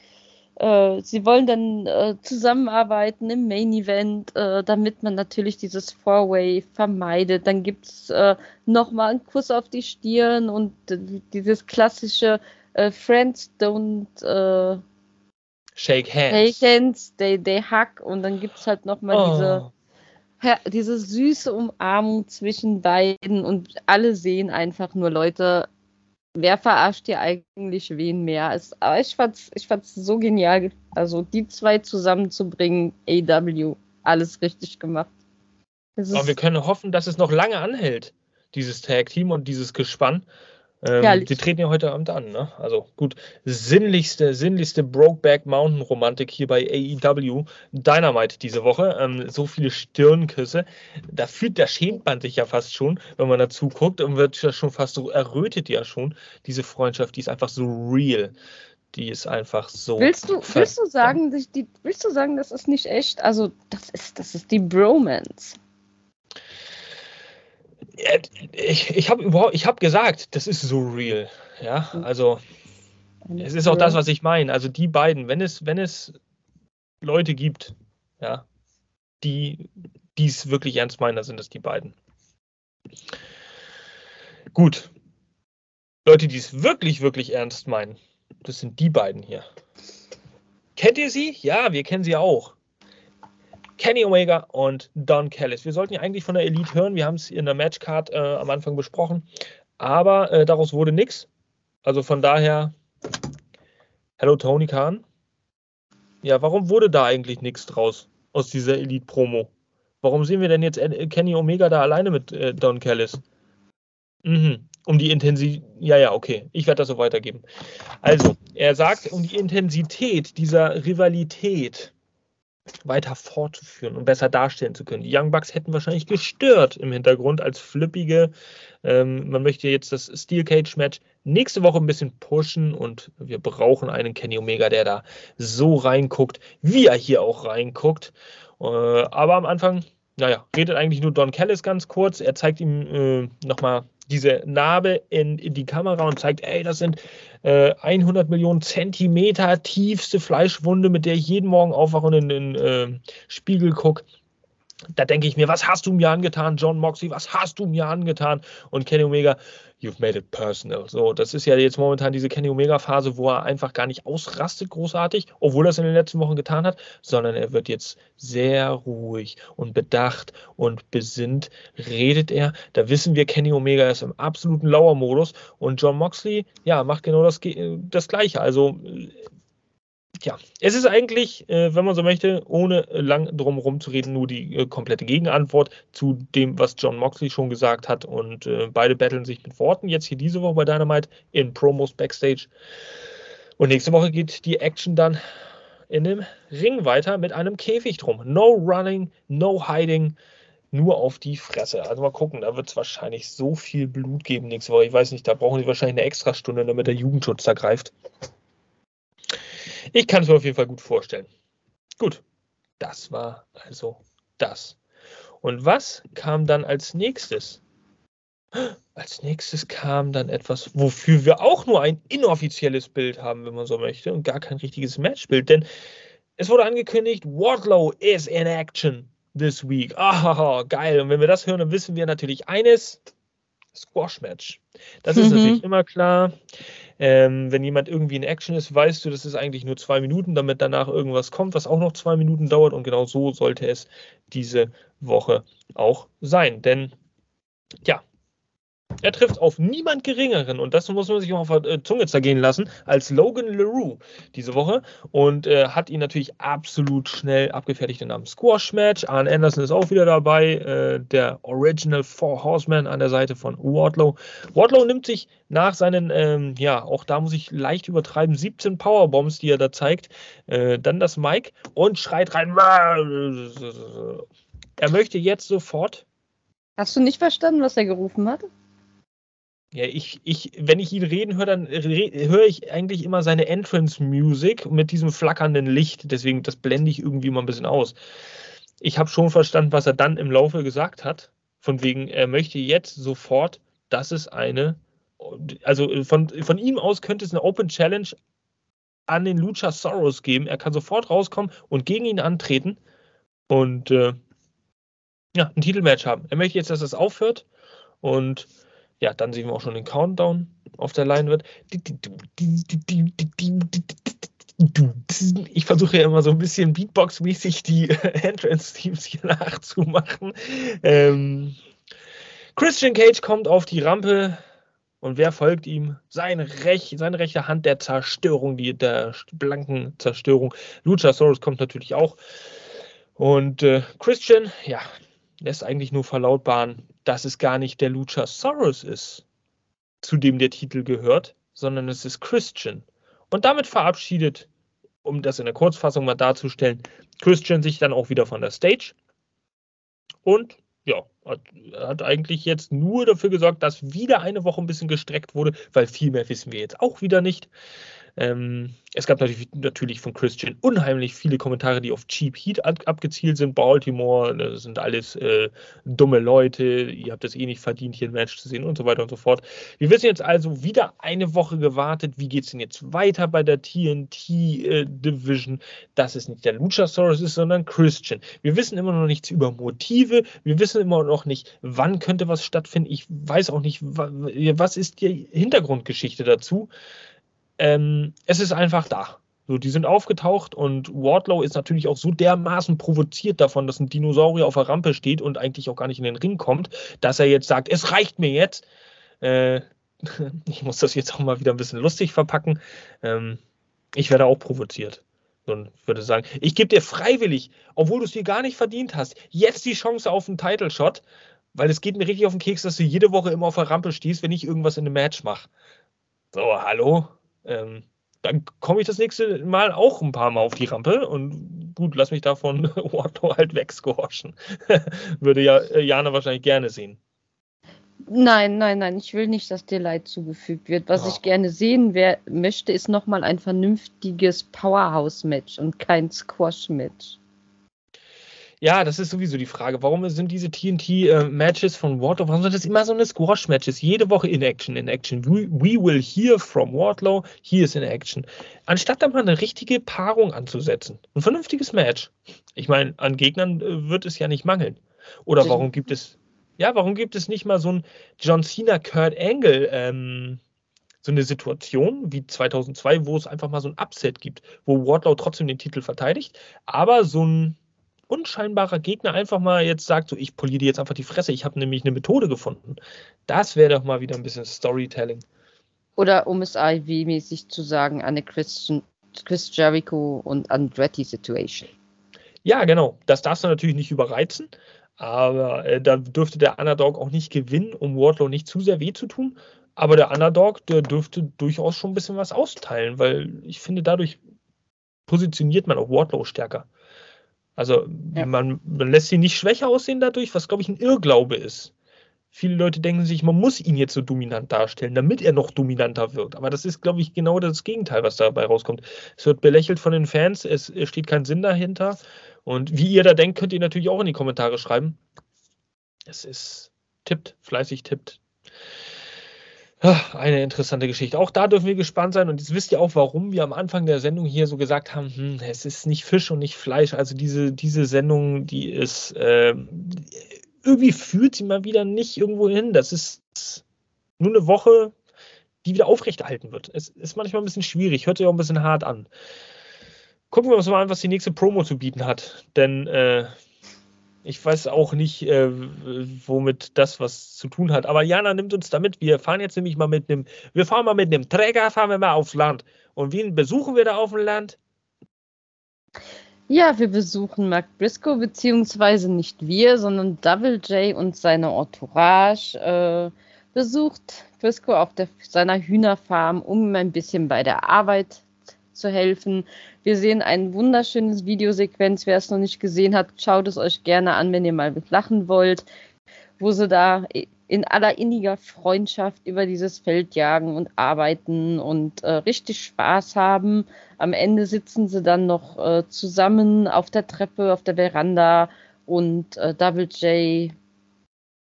Äh, sie wollen dann äh, zusammenarbeiten im Main Event, äh, damit man natürlich dieses Four-Way vermeidet. Dann gibt es äh, nochmal einen Kuss auf die Stirn und dieses klassische äh, Friends don't Shake Hands. Shake Hands, they, they hug und dann gibt es halt nochmal oh. diese diese süße Umarmung zwischen beiden und alle sehen einfach nur Leute, wer verarscht hier eigentlich wen mehr? Es, aber ich fand's, ich fand's so genial. Also die zwei zusammenzubringen, AW, alles richtig gemacht. aber wir können hoffen, dass es noch lange anhält, dieses Tag-Team und dieses Gespann. Ähm, sie treten ja heute Abend an, ne? Also gut, sinnlichste, sinnlichste Brokeback Mountain Romantik hier bei AEW Dynamite diese Woche. Ähm, so viele Stirnküsse. Da fühlt, da schämt man sich ja fast schon, wenn man dazu guckt und wird ja schon fast so errötet ja schon. Diese Freundschaft, die ist einfach so real. Die ist einfach so. Willst du, willst du sagen, die, willst du sagen, das ist nicht echt? Also, das ist, das ist die Bromance ich, ich habe überhaupt, ich habe gesagt, das ist so real. Ja, also es ist auch das, was ich meine. Also die beiden, wenn es, wenn es Leute gibt, ja, die dies wirklich ernst meinen, dann sind es die beiden. Gut. Leute, die es wirklich, wirklich ernst meinen, das sind die beiden hier. Kennt ihr sie? Ja, wir kennen sie auch. Kenny Omega und Don Callis. Wir sollten ja eigentlich von der Elite hören. Wir haben es in der Matchcard äh, am Anfang besprochen. Aber äh, daraus wurde nichts. Also von daher, hello Tony Khan. Ja, warum wurde da eigentlich nichts draus aus dieser Elite-Promo? Warum sehen wir denn jetzt Kenny Omega da alleine mit äh, Don Callis? Mhm. Um die Intensität. Ja, ja, okay. Ich werde das so weitergeben. Also, er sagt, um die Intensität dieser Rivalität weiter fortzuführen und besser darstellen zu können. Die Young Bucks hätten wahrscheinlich gestört im Hintergrund als flippige. Ähm, man möchte jetzt das Steel Cage Match nächste Woche ein bisschen pushen und wir brauchen einen Kenny Omega, der da so reinguckt, wie er hier auch reinguckt. Äh, aber am Anfang, naja, redet eigentlich nur Don Callis ganz kurz. Er zeigt ihm äh, nochmal diese Narbe in, in, die Kamera und zeigt, ey, das sind äh, 100 Millionen Zentimeter tiefste Fleischwunde, mit der ich jeden Morgen aufwache und in den äh, Spiegel gucke. Da denke ich mir, was hast du mir angetan, John Moxley? Was hast du mir angetan? Und Kenny Omega, you've made it personal. So, das ist ja jetzt momentan diese Kenny Omega Phase, wo er einfach gar nicht ausrastet, großartig, obwohl er es in den letzten Wochen getan hat, sondern er wird jetzt sehr ruhig und bedacht und besinnt, redet er. Da wissen wir, Kenny Omega ist im absoluten Lauermodus und John Moxley, ja, macht genau das, das Gleiche. Also, ja, es ist eigentlich, äh, wenn man so möchte, ohne lang drum reden, nur die äh, komplette Gegenantwort zu dem, was John Moxley schon gesagt hat. Und äh, beide battlen sich mit Worten jetzt hier diese Woche bei Dynamite in Promos Backstage. Und nächste Woche geht die Action dann in dem Ring weiter mit einem Käfig drum. No running, no hiding, nur auf die Fresse. Also mal gucken, da wird es wahrscheinlich so viel Blut geben nächste Woche. Ich weiß nicht, da brauchen sie wahrscheinlich eine Extrastunde, damit der Jugendschutz da greift. Ich kann es mir auf jeden Fall gut vorstellen. Gut, das war also das. Und was kam dann als nächstes? Als nächstes kam dann etwas, wofür wir auch nur ein inoffizielles Bild haben, wenn man so möchte, und gar kein richtiges Matchbild. Denn es wurde angekündigt, Wardlow is in action this week. Ah, geil. Und wenn wir das hören, dann wissen wir natürlich eines: Squash-Match. Das ist mhm. natürlich immer klar. Ähm, wenn jemand irgendwie in Action ist, weißt du, das ist eigentlich nur zwei Minuten, damit danach irgendwas kommt, was auch noch zwei Minuten dauert. Und genau so sollte es diese Woche auch sein. Denn, ja, Er trifft auf niemand Geringeren und das muss man sich auch auf der äh, Zunge zergehen lassen, als Logan LaRue diese Woche und äh, hat ihn natürlich absolut schnell abgefertigt in einem Squash-Match. Arn Anderson ist auch wieder dabei, äh, der Original Four Horseman an der Seite von Wardlow. Wardlow nimmt sich nach seinen, ähm, ja, auch da muss ich leicht übertreiben, 17 Powerbombs, die er da zeigt, äh, dann das Mic und schreit rein. Er möchte jetzt sofort. Hast du nicht verstanden, was er gerufen hat? Ja, ich, ich, wenn ich ihn reden höre, dann re höre ich eigentlich immer seine Entrance-Music mit diesem flackernden Licht. Deswegen, das blende ich irgendwie mal ein bisschen aus. Ich habe schon verstanden, was er dann im Laufe gesagt hat. Von wegen, er möchte jetzt sofort, dass es eine, also von, von ihm aus könnte es eine Open Challenge an den Lucha Soros geben. Er kann sofort rauskommen und gegen ihn antreten und äh, ja, ein Titelmatch haben. Er möchte jetzt, dass das aufhört und ja, dann sehen wir auch schon den Countdown auf der Leinwand. Ich versuche ja immer so ein bisschen Beatbox-mäßig die Entrance-Teams hier nachzumachen. Ähm, Christian Cage kommt auf die Rampe und wer folgt ihm? Seine, Rech, seine rechte Hand der Zerstörung, die, der blanken Zerstörung. Luchasaurus kommt natürlich auch. Und äh, Christian, ja, lässt eigentlich nur verlautbaren, dass es gar nicht der Luchasaurus ist, zu dem der Titel gehört, sondern es ist Christian. Und damit verabschiedet, um das in der Kurzfassung mal darzustellen, Christian sich dann auch wieder von der Stage. Und ja, hat, hat, eigentlich jetzt nur dafür gesorgt, dass wieder eine Woche ein bisschen gestreckt wurde, weil viel mehr wissen wir jetzt auch wieder nicht. Ähm, es gab natürlich, natürlich, von Christian unheimlich viele Kommentare, die auf Cheap Heat ab, abgezielt sind. Baltimore, das sind alles äh, dumme Leute, ihr habt es eh nicht verdient, hier ein Match zu sehen und so weiter und so fort. Wir wissen jetzt also wieder eine Woche gewartet. Wie geht es denn jetzt weiter bei der TNT äh, Division? Dass es nicht der Luchasaurus ist, sondern Christian. Wir wissen immer noch nichts über Motive. Wir wissen immer noch nicht, wann könnte was stattfinden. Ich weiß auch nicht, was ist die Hintergrundgeschichte dazu ähm, es ist einfach da. So, die sind aufgetaucht und Wardlow ist natürlich auch so dermaßen provoziert davon, dass ein Dinosaurier auf der Rampe steht und eigentlich auch gar nicht in den Ring kommt, dass er jetzt sagt, es reicht mir jetzt. Äh, ich muss das jetzt auch mal wieder ein bisschen lustig verpacken. Ähm, ich werde auch provoziert. Und würde sagen, ich gebe dir freiwillig, obwohl du es dir gar nicht verdient hast, jetzt die Chance auf einen Title Shot, weil es geht mir richtig auf den Keks, dass du jede Woche immer auf der Rampe stehst, wenn ich irgendwas in einem Match mache. So, hallo? Ähm, dann komme ich das nächste Mal auch ein paar Mal auf die Rampe und gut, lass mich davon Otto halt wegsquashen. Würde ja äh, Jana wahrscheinlich gerne sehen. Nein, nein, nein, ich will nicht, dass dir Leid zugefügt wird. Was oh. ich gerne sehen wer, möchte, ist nochmal ein vernünftiges Powerhouse-Match und kein Squash-Match. Ja, das ist sowieso die Frage. Warum sind diese TNT-Matches äh, von Wardlow, warum sind das immer so eine Squash-Matches? Jede Woche in Action, in Action. We, we, will hear from Wardlow, he is in Action. Anstatt da mal eine richtige Paarung anzusetzen. Ein vernünftiges Match. Ich meine, an Gegnern äh, wird es ja nicht mangeln. Oder warum gibt es, ja, warum gibt es nicht mal so ein John Cena, Kurt Angle, ähm, so eine Situation wie 2002, wo es einfach mal so ein Upset gibt, wo Wardlow trotzdem den Titel verteidigt, aber so ein unscheinbarer Gegner einfach mal jetzt sagt, so ich poliere dir jetzt einfach die Fresse, ich habe nämlich eine Methode gefunden. Das wäre doch mal wieder ein bisschen Storytelling. Oder um es IV-mäßig zu sagen, eine Christian, Chris Jericho und Andretti Situation. Ja, genau. Das darfst du natürlich nicht überreizen, aber äh, da dürfte der Underdog auch nicht gewinnen, um Wardlow nicht zu sehr weh zu tun. Aber der Underdog, der dürfte durchaus schon ein bisschen was austeilen, weil ich finde, dadurch positioniert man auch Wardlow stärker. Also ja. man, man, lässt sie nicht schwächer aussehen dadurch, was glaube ich ein Irrglaube ist. Viele Leute denken sich, man muss ihn jetzt so dominant darstellen, damit er noch dominanter wird. Aber das ist, glaube ich, genau das Gegenteil, was dabei rauskommt. Es wird belächelt von den Fans, es, es steht kein Sinn dahinter. Und wie ihr da denkt, könnt ihr natürlich auch in die Kommentare schreiben. Es ist tippt, fleißig tippt. Eine interessante Geschichte. Auch da dürfen wir gespannt sein. Und jetzt wisst ihr auch, warum wir am Anfang der Sendung hier so gesagt haben, hm, es ist nicht Fisch und nicht Fleisch. Also diese, diese Sendung, die ist, äh, irgendwie führt sie mal wieder nicht irgendwo hin. Das ist nur eine Woche, die wieder aufrechterhalten wird. Es ist manchmal ein bisschen schwierig, hört sich auch ein bisschen hart an. Gucken wir uns mal an, was die nächste Promo zu bieten hat. Denn äh, Ich weiß auch nicht, äh, womit das was zu tun hat. Aber Jana nimmt uns damit. Wir fahren jetzt nämlich mal mit einem, wir fahren mal mit einem Träger, fahren wir mal aufs Land. Und wen besuchen wir da auf dem Land? Ja, wir besuchen Mark Briscoe, beziehungsweise nicht wir, sondern Double J und seine Entourage. Äh, besucht Briscoe auf der, seiner Hühnerfarm, um ein bisschen bei der Arbeit zu helfen. Wir sehen ein wunderschönes Videosequenz. Wer es noch nicht gesehen hat, schaut es euch gerne an, wenn ihr mal lachen wollt, wo sie da in aller inniger Freundschaft über dieses Feld jagen und arbeiten und äh, richtig Spaß haben. Am Ende sitzen sie dann noch äh, zusammen auf der Treppe, auf der Veranda und äh, Double J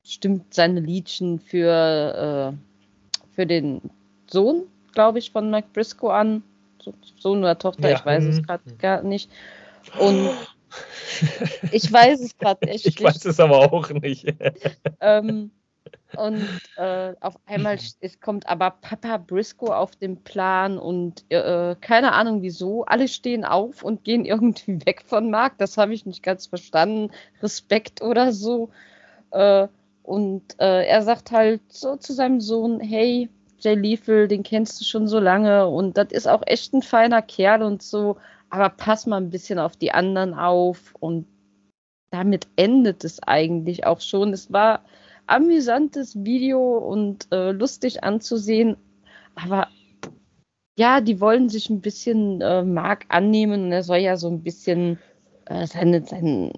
stimmt seine Liedchen für, äh, für den Sohn, glaube ich, von Mike Briscoe an. Sohn oder Tochter, ja. ich weiß es gerade mhm. gar nicht. Und ich weiß es gerade echt ich nicht. Ich weiß es aber auch nicht. ähm, und äh, auf einmal es kommt aber Papa Briscoe auf den Plan und äh, keine Ahnung wieso. Alle stehen auf und gehen irgendwie weg von Mark. Das habe ich nicht ganz verstanden. Respekt oder so. Äh, und äh, er sagt halt so zu seinem Sohn: Hey, Jay Lethal, den kennst du schon so lange und das ist auch echt ein feiner Kerl und so, aber pass mal ein bisschen auf die anderen auf und damit endet es eigentlich auch schon. Es war amüsantes Video und äh, lustig anzusehen, aber ja, die wollen sich ein bisschen äh, Mark annehmen und er soll ja so ein bisschen äh, seine, seine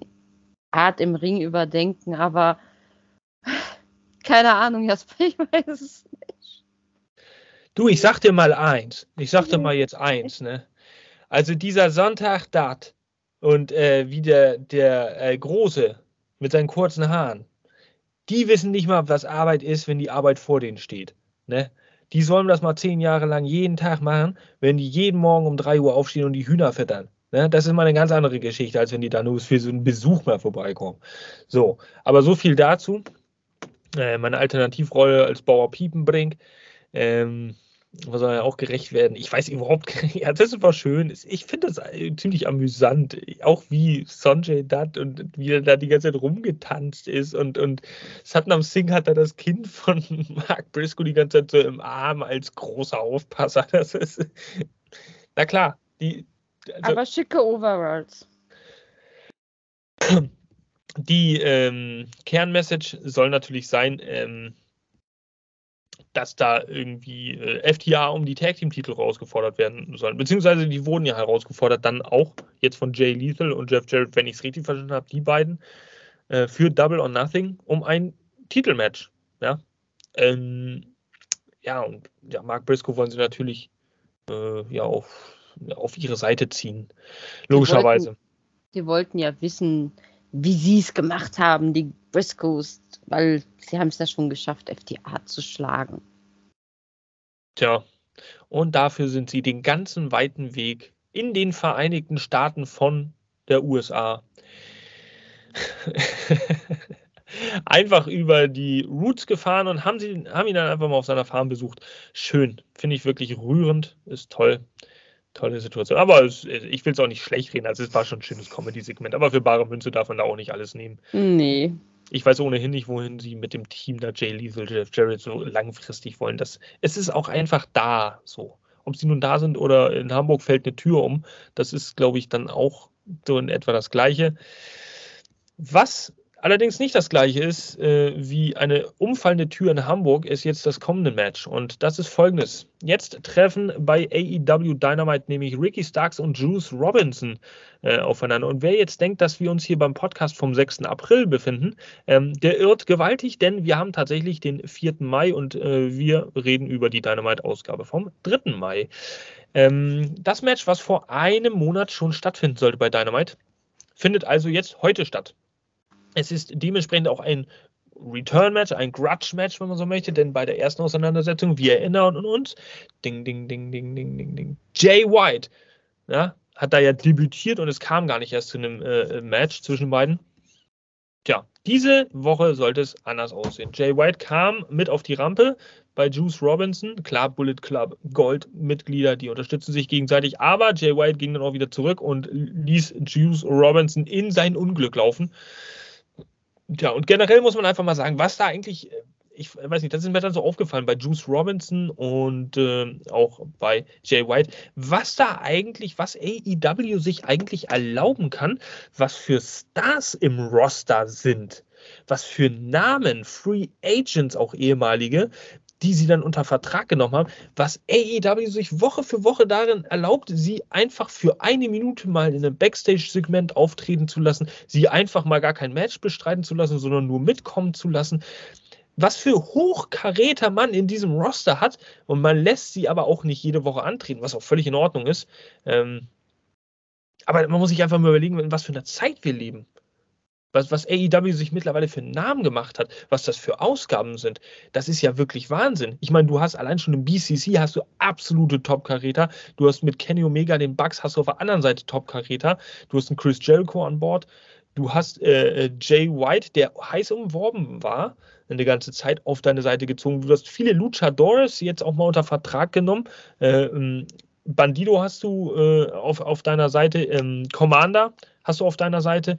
Art im Ring überdenken, aber keine Ahnung, Jasper, ich weiß es Du, ich sag dir mal eins. Ich sag dir mal jetzt eins, ne? Also dieser Sonntag dat und äh, wie der, der äh, Große mit seinen kurzen Haaren, die wissen nicht mal, was Arbeit ist, wenn die Arbeit vor denen steht. Ne? Die sollen das mal zehn Jahre lang jeden Tag machen, wenn die jeden Morgen um drei Uhr aufstehen und die Hühner füttern. Ne? Das ist mal eine ganz andere Geschichte, als wenn die da nur für so einen Besuch mal vorbeikommen. So, aber so viel dazu. Äh, meine Alternativrolle als Bauer Piepenbrink. Ähm, soll ja auch gerecht werden. Ich weiß überhaupt, ja, das war schön. Ich finde das ziemlich amüsant. Auch wie Sanjay Dutt und wie er da die ganze Zeit rumgetanzt ist. Und, und Satnam Singh hat da das Kind von Mark Briscoe die ganze Zeit so im Arm als großer Aufpasser. Das ist, na klar. Die, also, Aber schicke Overalls. Die ähm, Kernmessage soll natürlich sein, ähm, dass da irgendwie äh, FTA um die Tag Team Titel rausgefordert werden sollen. Beziehungsweise die wurden ja herausgefordert, dann auch jetzt von Jay Lethal und Jeff Jarrett, wenn ich es richtig verstanden habe, die beiden äh, für Double or Nothing um ein Titelmatch. Ja, ähm, ja und ja, Mark Briscoe wollen sie natürlich äh, ja auf, auf ihre Seite ziehen. Logischerweise. Die wollten, die wollten ja wissen, wie sie es gemacht haben, die Briscoes, weil sie haben es ja schon geschafft, FTA zu schlagen. Tja, und dafür sind sie den ganzen weiten Weg in den Vereinigten Staaten von der USA einfach über die Roots gefahren und haben, sie, haben ihn dann einfach mal auf seiner Farm besucht. Schön, finde ich wirklich rührend, ist toll tolle Situation. Aber es, ich will es auch nicht schlecht reden. Also es war schon ein schönes Comedy-Segment. Aber für bare Münze darf man da auch nicht alles nehmen. Nee. Ich weiß ohnehin nicht, wohin sie mit dem Team da Jay Lethal, Jeff Jarrett so langfristig wollen. Das, es ist auch einfach da so. Ob sie nun da sind oder in Hamburg fällt eine Tür um, das ist, glaube ich, dann auch so in etwa das Gleiche. Was allerdings nicht das gleiche ist äh, wie eine umfallende Tür in Hamburg, ist jetzt das kommende Match. Und das ist folgendes. Jetzt treffen bei AEW Dynamite nämlich Ricky Starks und Juice Robinson äh, aufeinander. Und wer jetzt denkt, dass wir uns hier beim Podcast vom 6. April befinden, ähm, der irrt gewaltig, denn wir haben tatsächlich den 4. Mai und äh, wir reden über die Dynamite-Ausgabe vom 3. Mai. Ähm, das Match, was vor einem Monat schon stattfinden sollte bei Dynamite, findet also jetzt heute statt. Es ist dementsprechend auch ein Return-Match, ein Grudge-Match, wenn man so möchte, denn bei der ersten Auseinandersetzung, wir erinnern uns, ding, ding, ding, ding, ding, ding, ding, Jay White, ja, hat da ja debütiert und es kam gar nicht erst zu einem äh, Match zwischen beiden. Tja, diese Woche sollte es anders aussehen. Jay White kam mit auf die Rampe bei Juice Robinson. Klar, Bullet Club Gold-Mitglieder, die unterstützen sich gegenseitig, aber Jay White ging dann auch wieder zurück und ließ Juice Robinson in sein Unglück laufen Ja, und generell muss man einfach mal sagen, was da eigentlich, äh, ich weiß nicht, das ist mir dann so aufgefallen bei Juice Robinson und äh, auch bei Jay White, was da eigentlich, was AEW sich eigentlich erlauben kann, was für Stars im Roster sind, was für Namen, Free Agents auch ehemalige, die sie dann unter Vertrag genommen haben, was AEW sich Woche für Woche darin erlaubt, sie einfach für eine Minute mal in einem Backstage-Segment auftreten zu lassen, sie einfach mal gar kein Match bestreiten zu lassen, sondern nur mitkommen zu lassen. Was für Hochkaräter man in diesem Roster hat und man lässt sie aber auch nicht jede Woche antreten, was auch völlig in Ordnung ist. Ähm, aber man muss sich einfach mal überlegen, in was für einer Zeit wir leben was, was AEW sich mittlerweile für einen Namen gemacht hat, was das für Ausgaben sind, das ist ja wirklich Wahnsinn. Ich meine, du hast allein schon im BCC hast du absolute Top-Karäter. Du hast mit Kenny Omega den Bucks, hast du auf der anderen Seite Top-Karäter. Du hast einen Chris Jericho an Bord. Du hast äh, äh Jay White, der heiß umworben war, eine ganze Zeit auf deine Seite gezogen. Du hast viele Luchadores jetzt auch mal unter Vertrag genommen. Äh, ähm, Bandido hast du äh, auf, auf deiner Seite, ähm, Commander hast du auf deiner Seite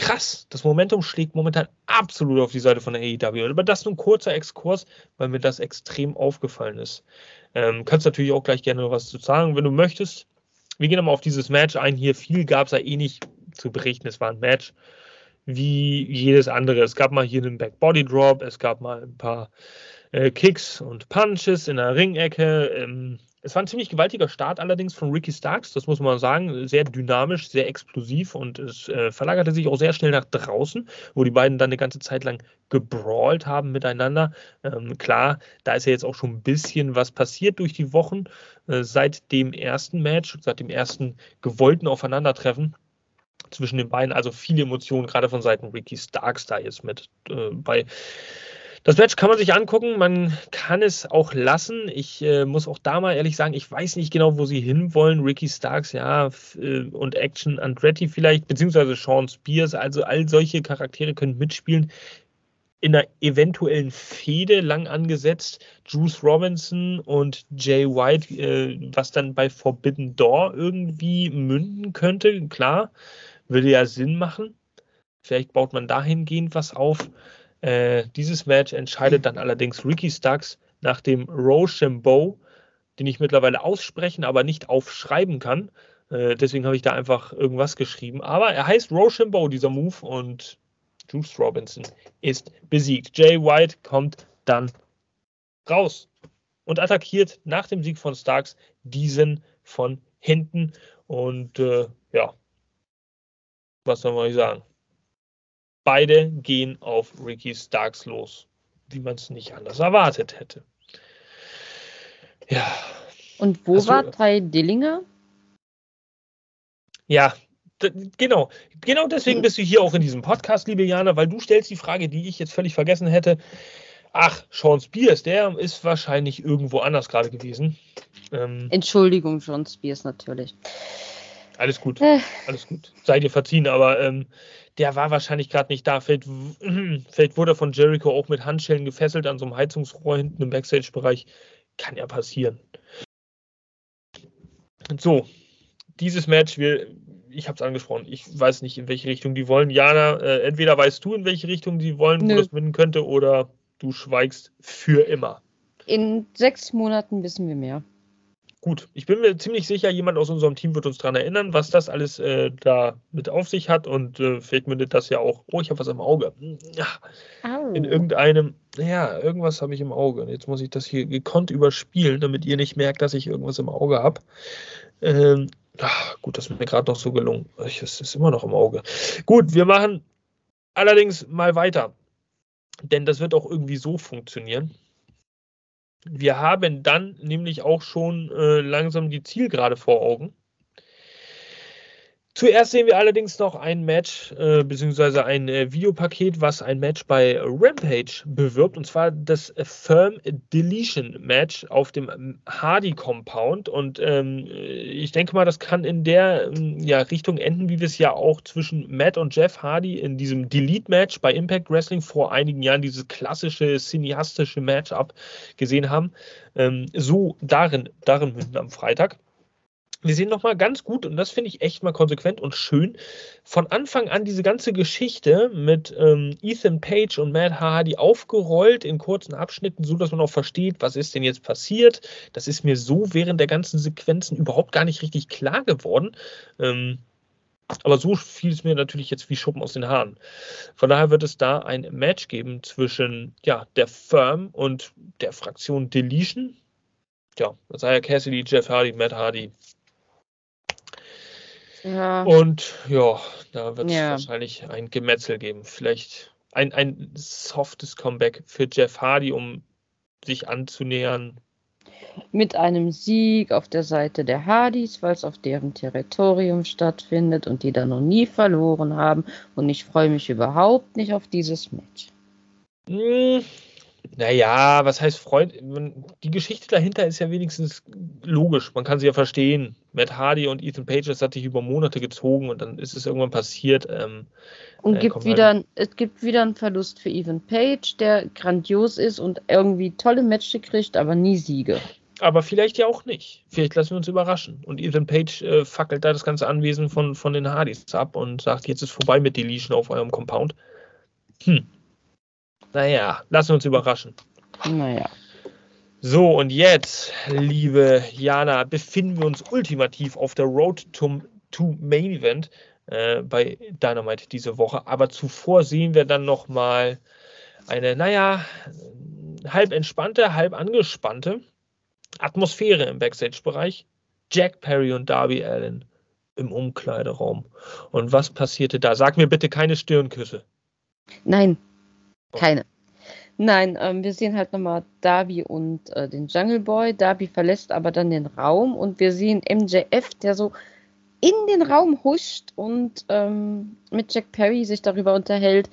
krass. Das Momentum schlägt momentan absolut auf die Seite von der AEW. Aber das nur ein kurzer Exkurs, weil mir das extrem aufgefallen ist. Ähm, kannst natürlich auch gleich gerne noch was zu sagen, wenn du möchtest. Wir gehen nochmal auf dieses Match ein. Hier viel gab es ja eh nicht zu berichten. Es war ein Match wie jedes andere. Es gab mal hier einen Back Body Drop, es gab mal ein paar äh, Kicks und Punches in der Ringecke. Ähm, es war ein ziemlich gewaltiger Start allerdings von Ricky Starks, das muss man sagen. Sehr dynamisch, sehr explosiv und es äh, verlagerte sich auch sehr schnell nach draußen, wo die beiden dann eine ganze Zeit lang gebrawlt haben miteinander. Ähm, klar, da ist ja jetzt auch schon ein bisschen was passiert durch die Wochen äh, seit dem ersten Match, seit dem ersten gewollten Aufeinandertreffen zwischen den beiden. Also viele Emotionen, gerade von Seiten Ricky Starks da jetzt mit äh, bei das Match kann man sich angucken, man kann es auch lassen. Ich äh, muss auch da mal ehrlich sagen, ich weiß nicht genau, wo sie hinwollen. Ricky Starks, ja, äh, und Action Andretti vielleicht, beziehungsweise Sean Spears, also all solche Charaktere können mitspielen. In einer eventuellen Fehde lang angesetzt, Juice Robinson und Jay White, äh, was dann bei Forbidden Door irgendwie münden könnte, klar, würde ja Sinn machen. Vielleicht baut man dahingehend was auf. Äh, dieses Match entscheidet dann allerdings Ricky Starks nach dem Rochambeau, den ich mittlerweile aussprechen, aber nicht aufschreiben kann. Äh, deswegen habe ich da einfach irgendwas geschrieben. Aber er heißt Rochambeau, dieser Move, und Juice Robinson ist besiegt. Jay White kommt dann raus und attackiert nach dem Sieg von Starks diesen von hinten. Und äh, ja, was soll man sagen? Beide gehen auf Ricky Starks los, wie man es nicht anders erwartet hätte. Ja. Und wo Hast war Ty Dillinger? Ja, genau. Genau deswegen bist du hier auch in diesem Podcast, liebe Jana, weil du stellst die Frage, die ich jetzt völlig vergessen hätte. Ach, Sean Spears, der ist wahrscheinlich irgendwo anders gerade gewesen. Ähm, Entschuldigung, Sean Spears natürlich. Alles gut, äh. alles gut. Sei dir verziehen, aber ähm, der war wahrscheinlich gerade nicht da. Vielleicht, vielleicht wurde er von Jericho auch mit Handschellen gefesselt an so einem Heizungsrohr hinten im Backstage-Bereich. Kann ja passieren. So, dieses Match, wir, ich habe es angesprochen, ich weiß nicht, in welche Richtung die wollen. Jana, äh, entweder weißt du, in welche Richtung die wollen, Nö. wo das winnen könnte, oder du schweigst für immer. In sechs Monaten wissen wir mehr gut, ich bin mir ziemlich sicher, jemand aus unserem Team wird uns daran erinnern, was das alles äh, da mit auf sich hat und äh, vielleicht mündet das ja auch, oh, ich habe was im Auge. Ja, in irgendeinem, ja, irgendwas habe ich im Auge. Jetzt muss ich das hier gekonnt überspielen, damit ihr nicht merkt, dass ich irgendwas im Auge habe. Ähm, ach, gut, das ist mir gerade noch so gelungen. Es ist immer noch im Auge. Gut, wir machen allerdings mal weiter. Denn das wird auch irgendwie so funktionieren. Wir haben dann nämlich auch schon äh, langsam die Zielgerade vor Augen. Zuerst sehen wir allerdings noch ein Match, äh, beziehungsweise ein äh, Videopaket, was ein Match bei Rampage bewirbt, und zwar das Firm Deletion Match auf dem Hardy Compound. Und ähm, ich denke mal, das kann in der ähm, ja, Richtung enden, wie wir es ja auch zwischen Matt und Jeff Hardy in diesem Delete Match bei Impact Wrestling vor einigen Jahren, dieses klassische cineastische Matchup gesehen haben. Ähm, so darin, darin am Freitag. Wir sehen nochmal ganz gut, und das finde ich echt mal konsequent und schön, von Anfang an diese ganze Geschichte mit ähm, Ethan Page und Matt Hardy aufgerollt in kurzen Abschnitten, so dass man auch versteht, was ist denn jetzt passiert. Das ist mir so während der ganzen Sequenzen überhaupt gar nicht richtig klar geworden. Ähm, aber so fiel es mir natürlich jetzt wie Schuppen aus den Haaren. Von daher wird es da ein Match geben zwischen ja, der Firm und der Fraktion Deletion. Ja, Isaiah Cassidy, Jeff Hardy, Matt Hardy, ja. Und ja, da wird es ja. wahrscheinlich ein Gemetzel geben. Vielleicht ein, ein softes Comeback für Jeff Hardy, um sich anzunähern. Mit einem Sieg auf der Seite der Hardys, weil es auf deren Territorium stattfindet und die da noch nie verloren haben. Und ich freue mich überhaupt nicht auf dieses Match. Hm, naja, was heißt Freund? Die Geschichte dahinter ist ja wenigstens logisch. Man kann sie ja verstehen. Matt Hardy und Ethan Page, das hat sich über Monate gezogen und dann ist es irgendwann passiert. Ähm, und äh, gibt wieder, halt es gibt wieder einen Verlust für Ethan Page, der grandios ist und irgendwie tolle Matches kriegt, aber nie Siege. Aber vielleicht ja auch nicht. Vielleicht lassen wir uns überraschen. Und Ethan Page äh, fackelt da das ganze Anwesen von, von den Hardys ab und sagt, jetzt ist vorbei mit Deletion auf eurem Compound. Hm. Naja, lassen wir uns überraschen. Naja. So, und jetzt, liebe Jana, befinden wir uns ultimativ auf der Road to, to Main Event äh, bei Dynamite diese Woche. Aber zuvor sehen wir dann nochmal eine, naja, halb entspannte, halb angespannte Atmosphäre im Backstage-Bereich. Jack Perry und Darby Allen im Umkleideraum. Und was passierte da? Sag mir bitte keine Stirnküsse. Nein, keine. Nein, ähm, wir sehen halt nochmal Darby und äh, den Jungle Boy. Darby verlässt aber dann den Raum und wir sehen MJF, der so in den Raum huscht und ähm, mit Jack Perry sich darüber unterhält,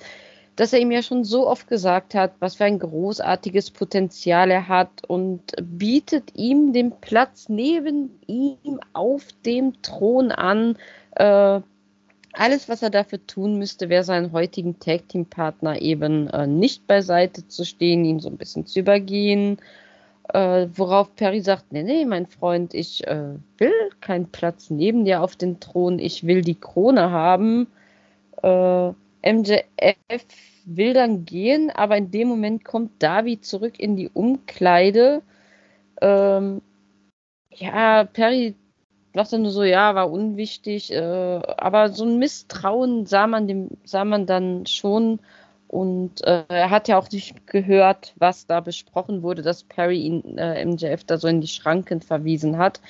dass er ihm ja schon so oft gesagt hat, was für ein großartiges Potenzial er hat und bietet ihm den Platz neben ihm auf dem Thron an. Äh, alles, was er dafür tun müsste, wäre seinen heutigen Tag-Team-Partner eben äh, nicht beiseite zu stehen, ihn so ein bisschen zu übergehen. Äh, worauf Perry sagt, nee, nee, mein Freund, ich äh, will keinen Platz neben dir auf den Thron, ich will die Krone haben. Äh, MJF will dann gehen, aber in dem Moment kommt Davi zurück in die Umkleide. Ähm, ja, Perry dachte nur so, ja, war unwichtig, äh, aber so ein Misstrauen sah man dem, sah man dann schon. Und äh, er hat ja auch nicht gehört, was da besprochen wurde, dass Perry ihn äh, MJF da so in die Schranken verwiesen hat.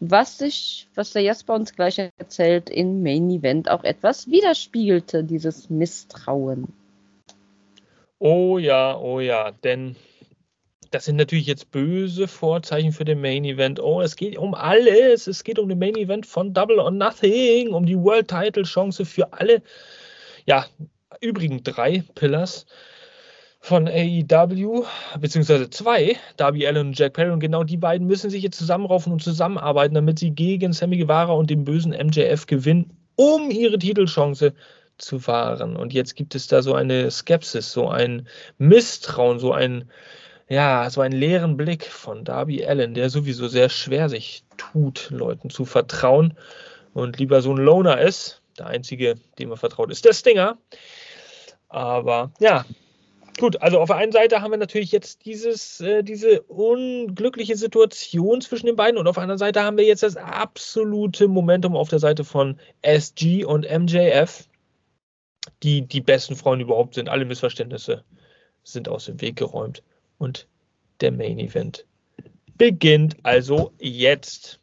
Was sich, was der Jasper uns gleich erzählt, im Main Event auch etwas widerspiegelte, dieses Misstrauen. Oh ja, oh ja, denn das sind natürlich jetzt böse Vorzeichen für den Main Event. Oh, es geht um alles. Es geht um den Main Event von Double or Nothing, um die World Title Chance für alle, ja, übrigen drei Pillars von AEW, beziehungsweise zwei, Darby Allen und Jack Perry. Und genau die beiden müssen sich jetzt zusammenraufen und zusammenarbeiten, damit sie gegen Sammy Guevara und den bösen MJF gewinnen, um ihre Titelchance zu wahren. Und jetzt gibt es da so eine Skepsis, so ein Misstrauen, so ein ja, so einen leeren Blick von Darby Allen, der sowieso sehr schwer sich tut, Leuten zu vertrauen und lieber so ein Loner ist. Der einzige, dem er vertraut, ist der Stinger. Aber ja, gut, also auf der einen Seite haben wir natürlich jetzt dieses, äh, diese unglückliche Situation zwischen den beiden und auf der anderen Seite haben wir jetzt das absolute Momentum auf der Seite von SG und MJF, die die besten Freunde überhaupt sind. Alle Missverständnisse sind aus dem Weg geräumt und der Main Event beginnt also jetzt.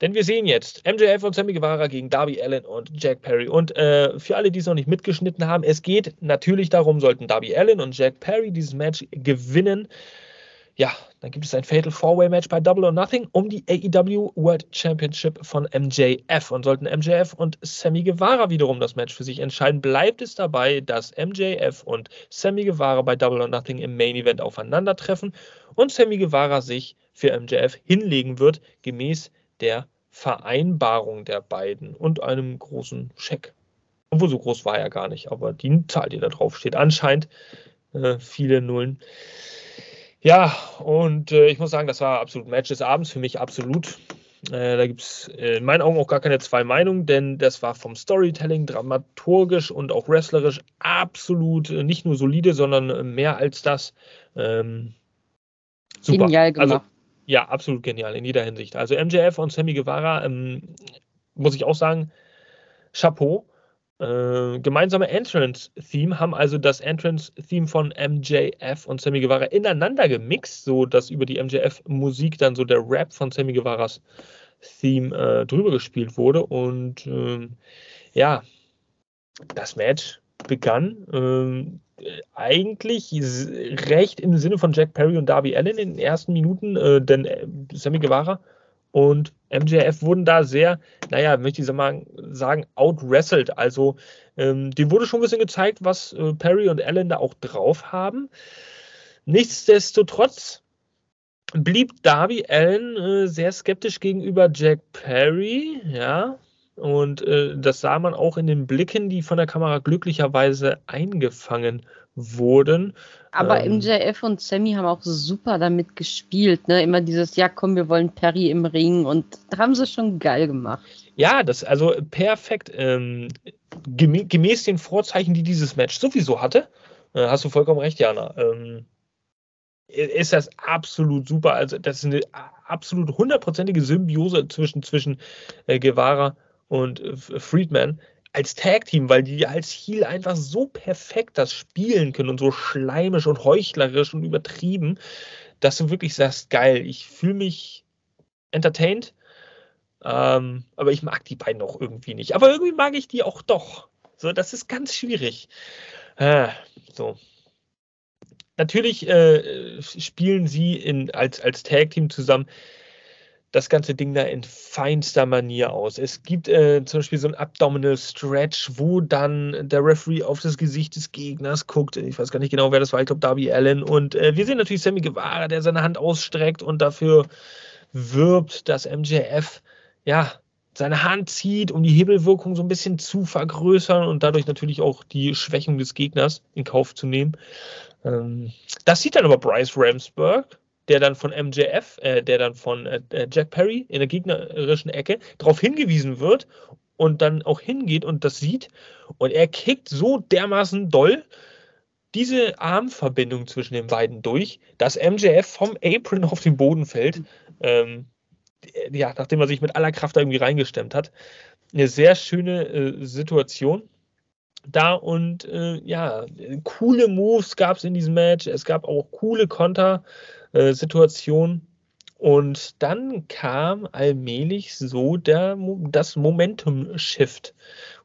Denn wir sehen jetzt MJF und Sammy Guevara gegen Darby Allen und Jack Perry. Und äh, für alle, die es noch nicht mitgeschnitten haben, es geht natürlich darum, sollten Darby Allen und Jack Perry dieses Match gewinnen, ja, dann gibt es ein Fatal Four-Way Match bei Double or Nothing um die AEW World Championship von MJF. Und sollten MJF und Sammy Guevara wiederum das Match für sich entscheiden, bleibt es dabei, dass MJF und Sammy Guevara bei Double or Nothing im Main Event aufeinandertreffen und Sammy Guevara sich für MJF hinlegen wird, gemäß der Vereinbarung der beiden und einem großen Scheck. Obwohl so groß war er gar nicht, aber die Zahl, die da drauf steht, anscheinend äh, viele Nullen. Ja, und äh, ich muss sagen, das war absolut Match des Abends, für mich absolut. Äh, da gibt es in meinen Augen auch gar keine zwei Meinungen, denn das war vom Storytelling, dramaturgisch und auch wrestlerisch absolut äh, nicht nur solide, sondern mehr als das. Ähm, super. Genial gemacht. Also, ja, absolut genial in jeder Hinsicht. Also MJF und Sammy Guevara, ähm, muss ich auch sagen, Chapeau. Äh, gemeinsame Entrance-Theme haben also das Entrance-Theme von MJF und Sammy Guevara ineinander gemixt, so dass über die MJF-Musik dann so der Rap von Sammy Guevaras Theme äh, drüber gespielt wurde. Und ähm, ja, das Match begann ähm, eigentlich recht im Sinne von Jack Perry und Darby Allen in den ersten Minuten, äh, denn äh, Sammy Guevara und MJF wurden da sehr, naja, möchte ich sagen, outwrestled. Also ähm, dem wurde schon ein bisschen gezeigt, was äh, Perry und Allen da auch drauf haben. Nichtsdestotrotz blieb Darby Allen äh, sehr skeptisch gegenüber Jack Perry, ja. Und äh, das sah man auch in den Blicken, die von der Kamera glücklicherweise eingefangen wurden. Aber ähm, MJF und Sammy haben auch super damit gespielt, ne? Immer dieses, ja komm, wir wollen Perry im Ring und da haben sie schon geil gemacht. Ja, das also perfekt. Ähm, gemäß den Vorzeichen, die dieses Match sowieso hatte, äh, hast du vollkommen recht, Jana. Ähm, ist das absolut super. Also, das ist eine absolut hundertprozentige Symbiose zwischen, zwischen äh, Guevara und äh, Friedman als Tag-Team, weil die als Heel einfach so perfekt das spielen können und so schleimisch und heuchlerisch und übertrieben, dass du wirklich sagst, geil, ich fühle mich entertained, ähm, aber ich mag die beiden auch irgendwie nicht. Aber irgendwie mag ich die auch doch. So, das ist ganz schwierig. Äh, so. Natürlich äh, spielen sie in, als, als Tag-Team zusammen das ganze Ding da in feinster Manier aus. Es gibt äh, zum Beispiel so ein Abdominal Stretch, wo dann der Referee auf das Gesicht des Gegners guckt. Ich weiß gar nicht genau, wer das war. Ich glaube, Darby Allen. Und äh, wir sehen natürlich Sammy Guevara, der seine Hand ausstreckt und dafür wirbt, dass MJF ja seine Hand zieht, um die Hebelwirkung so ein bisschen zu vergrößern und dadurch natürlich auch die Schwächung des Gegners in Kauf zu nehmen. Ähm, das sieht dann aber Bryce Ramsberg der dann von MJF, äh, der dann von äh, äh, Jack Perry in der gegnerischen Ecke darauf hingewiesen wird und dann auch hingeht und das sieht. Und er kickt so dermaßen doll diese Armverbindung zwischen den beiden durch, dass MJF vom Apron auf den Boden fällt. Ähm, ja, nachdem er sich mit aller Kraft irgendwie reingestemmt hat. Eine sehr schöne äh, Situation da und äh, ja, coole Moves gab es in diesem Match. Es gab auch coole Konter. Äh, Situation. Und dann kam allmählich so der, das Momentum-Shift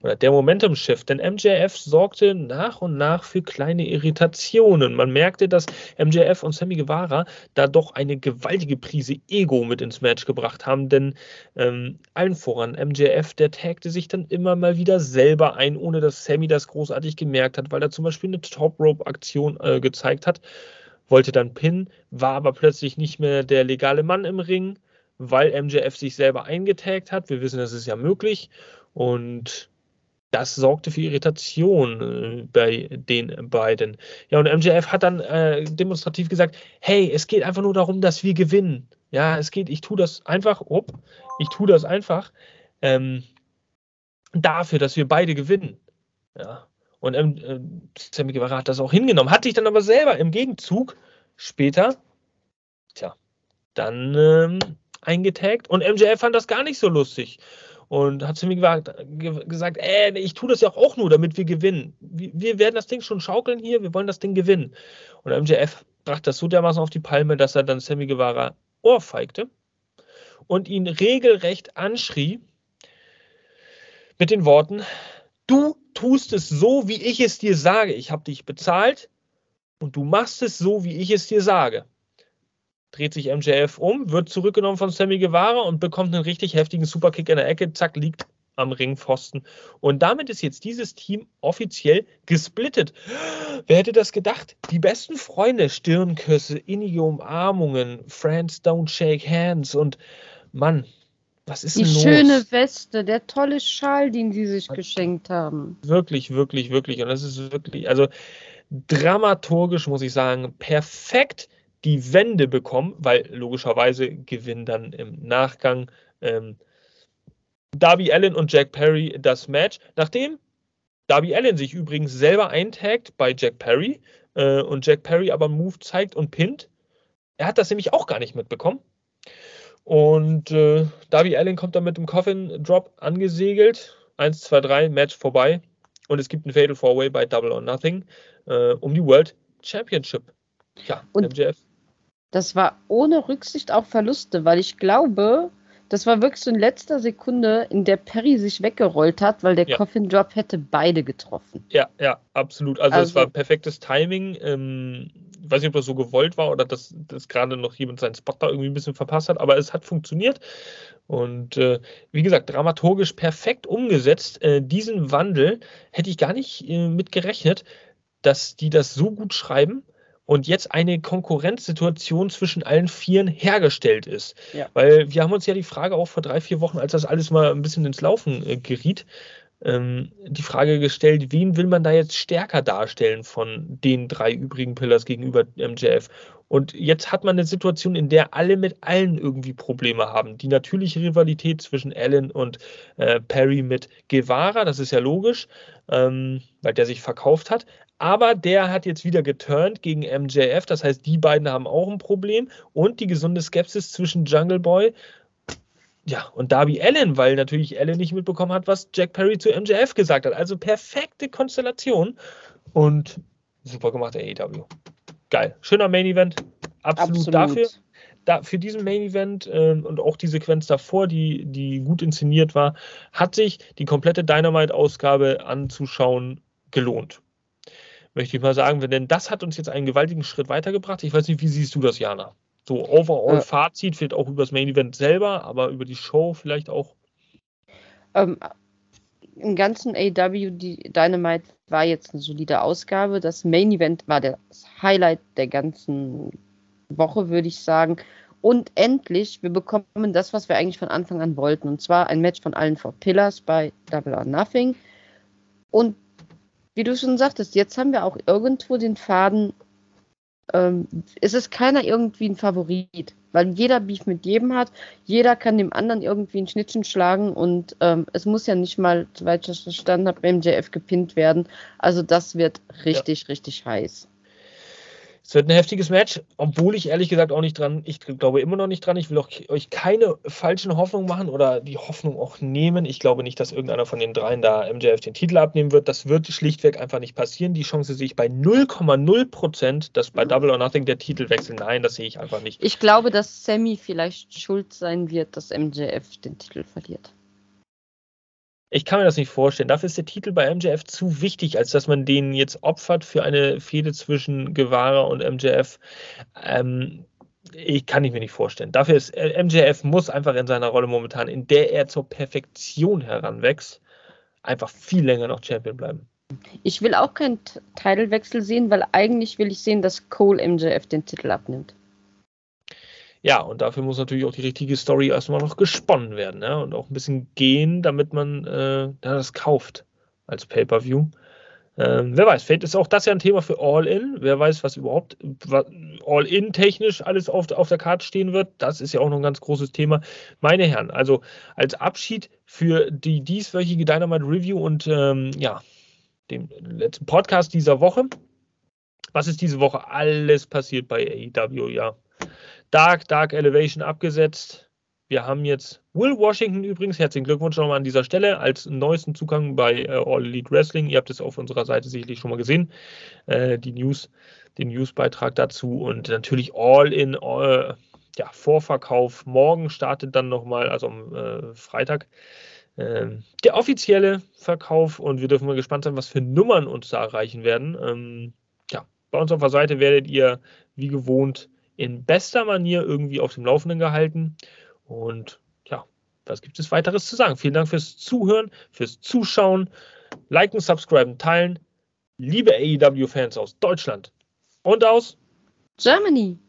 oder der Momentum-Shift, denn MJF sorgte nach und nach für kleine Irritationen. Man merkte, dass MJF und Sammy Guevara da doch eine gewaltige Prise Ego mit ins Match gebracht haben, denn ähm, allen voran MJF, der tagte sich dann immer mal wieder selber ein, ohne dass Sammy das großartig gemerkt hat, weil er zum Beispiel eine Top-Rope-Aktion äh, gezeigt hat wollte dann pinnen, war aber plötzlich nicht mehr der legale Mann im Ring, weil MJF sich selber eingetaggt hat. Wir wissen, das ist ja möglich. Und das sorgte für Irritation äh, bei den beiden. Ja, und MJF hat dann äh, demonstrativ gesagt, hey, es geht einfach nur darum, dass wir gewinnen. Ja, es geht, ich tue das einfach, op, ich tue das einfach ähm, dafür, dass wir beide gewinnen. Ja. Und ähm, äh, Sammy Guevara hat das auch hingenommen, hat sich dann aber selber im Gegenzug später, tja, dann ähm, eingetaggt. Und MJF fand das gar nicht so lustig. Und hat Sammy Guevara gesagt, äh, ich tue das ja auch nur, damit wir gewinnen. Wir, wir werden das Ding schon schaukeln hier, wir wollen das Ding gewinnen. Und MJF brachte das so dermaßen auf die Palme, dass er dann Sammy Guevara ohrfeigte und ihn regelrecht anschrie mit den Worten, du tust es so, wie ich es dir sage. Ich habe dich bezahlt und du machst es so, wie ich es dir sage. Dreht sich MJF um, wird zurückgenommen von Sammy Guevara und bekommt einen richtig heftigen Superkick in der Ecke. Zack, liegt am Ringpfosten. Und damit ist jetzt dieses Team offiziell gesplittet. Wer hätte das gedacht? Die besten Freunde, Stirnküsse, innige Umarmungen, Friends don't shake hands und Mann, was ist Die denn los? schöne Weste, der tolle Schal, den sie sich geschenkt haben. Wirklich, wirklich, wirklich. Und das ist wirklich, also dramaturgisch muss ich sagen, perfekt die Wende bekommen, weil logischerweise gewinnen dann im Nachgang ähm, Darby Allen und Jack Perry das Match, nachdem Darby Allen sich übrigens selber eintaggt bei Jack Perry äh, und Jack Perry aber einen Move zeigt und pinnt. Er hat das nämlich auch gar nicht mitbekommen. Und äh, Darby Allen kommt dann mit dem Coffin Drop angesegelt. 1, 2, 3, Match vorbei. Und es gibt ein Fatal Four Way bei Double or Nothing äh, um die World Championship. Ja, und MJF. Das war ohne Rücksicht auf Verluste, weil ich glaube, das war wirklich so in letzter Sekunde, in der Perry sich weggerollt hat, weil der ja. Coffin Drop hätte beide getroffen. Ja, ja, absolut. Also, also es war perfektes Timing. Ähm, ich weiß nicht, ob das so gewollt war oder dass, dass gerade noch jemand seinen Spot da irgendwie ein bisschen verpasst hat, aber es hat funktioniert. Und äh, wie gesagt, dramaturgisch perfekt umgesetzt. Äh, diesen Wandel hätte ich gar nicht äh, mit gerechnet, dass die das so gut schreiben und jetzt eine Konkurrenzsituation zwischen allen Vieren hergestellt ist. Ja. Weil wir haben uns ja die Frage auch vor drei, vier Wochen, als das alles mal ein bisschen ins Laufen äh, geriet, ähm, die Frage gestellt, wen will man da jetzt stärker darstellen von den drei übrigen Pillars gegenüber MJF? Und jetzt hat man eine Situation, in der alle mit allen irgendwie Probleme haben. Die natürliche Rivalität zwischen Allen und äh, Perry mit Guevara, das ist ja logisch, ähm, weil der sich verkauft hat. Aber der hat jetzt wieder geturnt gegen MJF. Das heißt, die beiden haben auch ein Problem. Und die gesunde Skepsis zwischen Jungle Boy ja, und Darby Allen, weil natürlich Allen nicht mitbekommen hat, was Jack Perry zu MJF gesagt hat. Also perfekte Konstellation und super gemacht, AEW. Geil. Schöner Main Event. Absolut, Absolut. dafür. Da, für diesen Main Event äh, und auch die Sequenz davor, die, die gut inszeniert war, hat sich die komplette Dynamite-Ausgabe anzuschauen gelohnt möchte ich mal sagen, denn das hat uns jetzt einen gewaltigen Schritt weitergebracht. Ich weiß nicht, wie siehst du das, Jana? So overall äh, Fazit, vielleicht auch über das Main Event selber, aber über die Show vielleicht auch. Ähm, Im ganzen AW die Dynamite war jetzt eine solide Ausgabe. Das Main Event war das Highlight der ganzen Woche, würde ich sagen. Und endlich, wir bekommen das, was wir eigentlich von Anfang an wollten. Und zwar ein Match von allen Four Pillars bei Double or Nothing. Und wie du schon sagtest, jetzt haben wir auch irgendwo den Faden. Ähm, es ist keiner irgendwie ein Favorit, weil jeder Beef mit jedem hat. Jeder kann dem anderen irgendwie ein Schnittchen schlagen und ähm, es muss ja nicht mal, soweit ich das verstanden habe, beim JF gepinnt werden. Also das wird richtig, ja. richtig heiß. Es wird ein heftiges Match, obwohl ich ehrlich gesagt auch nicht dran, ich glaube immer noch nicht dran. Ich will auch, euch keine falschen Hoffnungen machen oder die Hoffnung auch nehmen. Ich glaube nicht, dass irgendeiner von den dreien da MJF den Titel abnehmen wird. Das wird schlichtweg einfach nicht passieren. Die Chance sehe ich bei 0,0 Prozent, dass bei Double or Nothing der Titel wechselt. Nein, das sehe ich einfach nicht. Ich glaube, dass Sammy vielleicht schuld sein wird, dass MJF den Titel verliert. Ich kann mir das nicht vorstellen. Dafür ist der Titel bei MJF zu wichtig, als dass man den jetzt opfert für eine Fehde zwischen Guevara und MJF. Ähm, ich kann ich mir nicht vorstellen. Dafür ist äh, MJF muss einfach in seiner Rolle momentan, in der er zur Perfektion heranwächst, einfach viel länger noch Champion bleiben. Ich will auch keinen Titelwechsel sehen, weil eigentlich will ich sehen, dass Cole MJF den Titel abnimmt. Ja, und dafür muss natürlich auch die richtige Story erstmal noch gesponnen werden ne? und auch ein bisschen gehen, damit man äh, das kauft als Pay-Per-View. Ähm, wer weiß, vielleicht ist auch das ja ein Thema für All-In. Wer weiß, was überhaupt All-In technisch alles auf, auf der Karte stehen wird. Das ist ja auch noch ein ganz großes Thema. Meine Herren, also als Abschied für die dieswöchige Dynamite Review und ähm, ja, dem letzten Podcast dieser Woche. Was ist diese Woche alles passiert bei AEW? Ja, Dark, Dark Elevation abgesetzt. Wir haben jetzt Will Washington übrigens, herzlichen Glückwunsch nochmal an dieser Stelle, als neuesten Zugang bei äh, All Elite Wrestling. Ihr habt es auf unserer Seite sicherlich schon mal gesehen, äh, die News, den Newsbeitrag dazu und natürlich All in äh, ja, Vorverkauf. Morgen startet dann nochmal, also am äh, Freitag, ähm, der offizielle Verkauf und wir dürfen mal gespannt sein, was für Nummern uns da erreichen werden. Ähm, ja, bei uns auf der Seite werdet ihr wie gewohnt in bester Manier irgendwie auf dem Laufenden gehalten. Und ja, was gibt es weiteres zu sagen? Vielen Dank fürs Zuhören, fürs Zuschauen. Liken, subscriben, teilen. Liebe AEW-Fans aus Deutschland und aus Germany.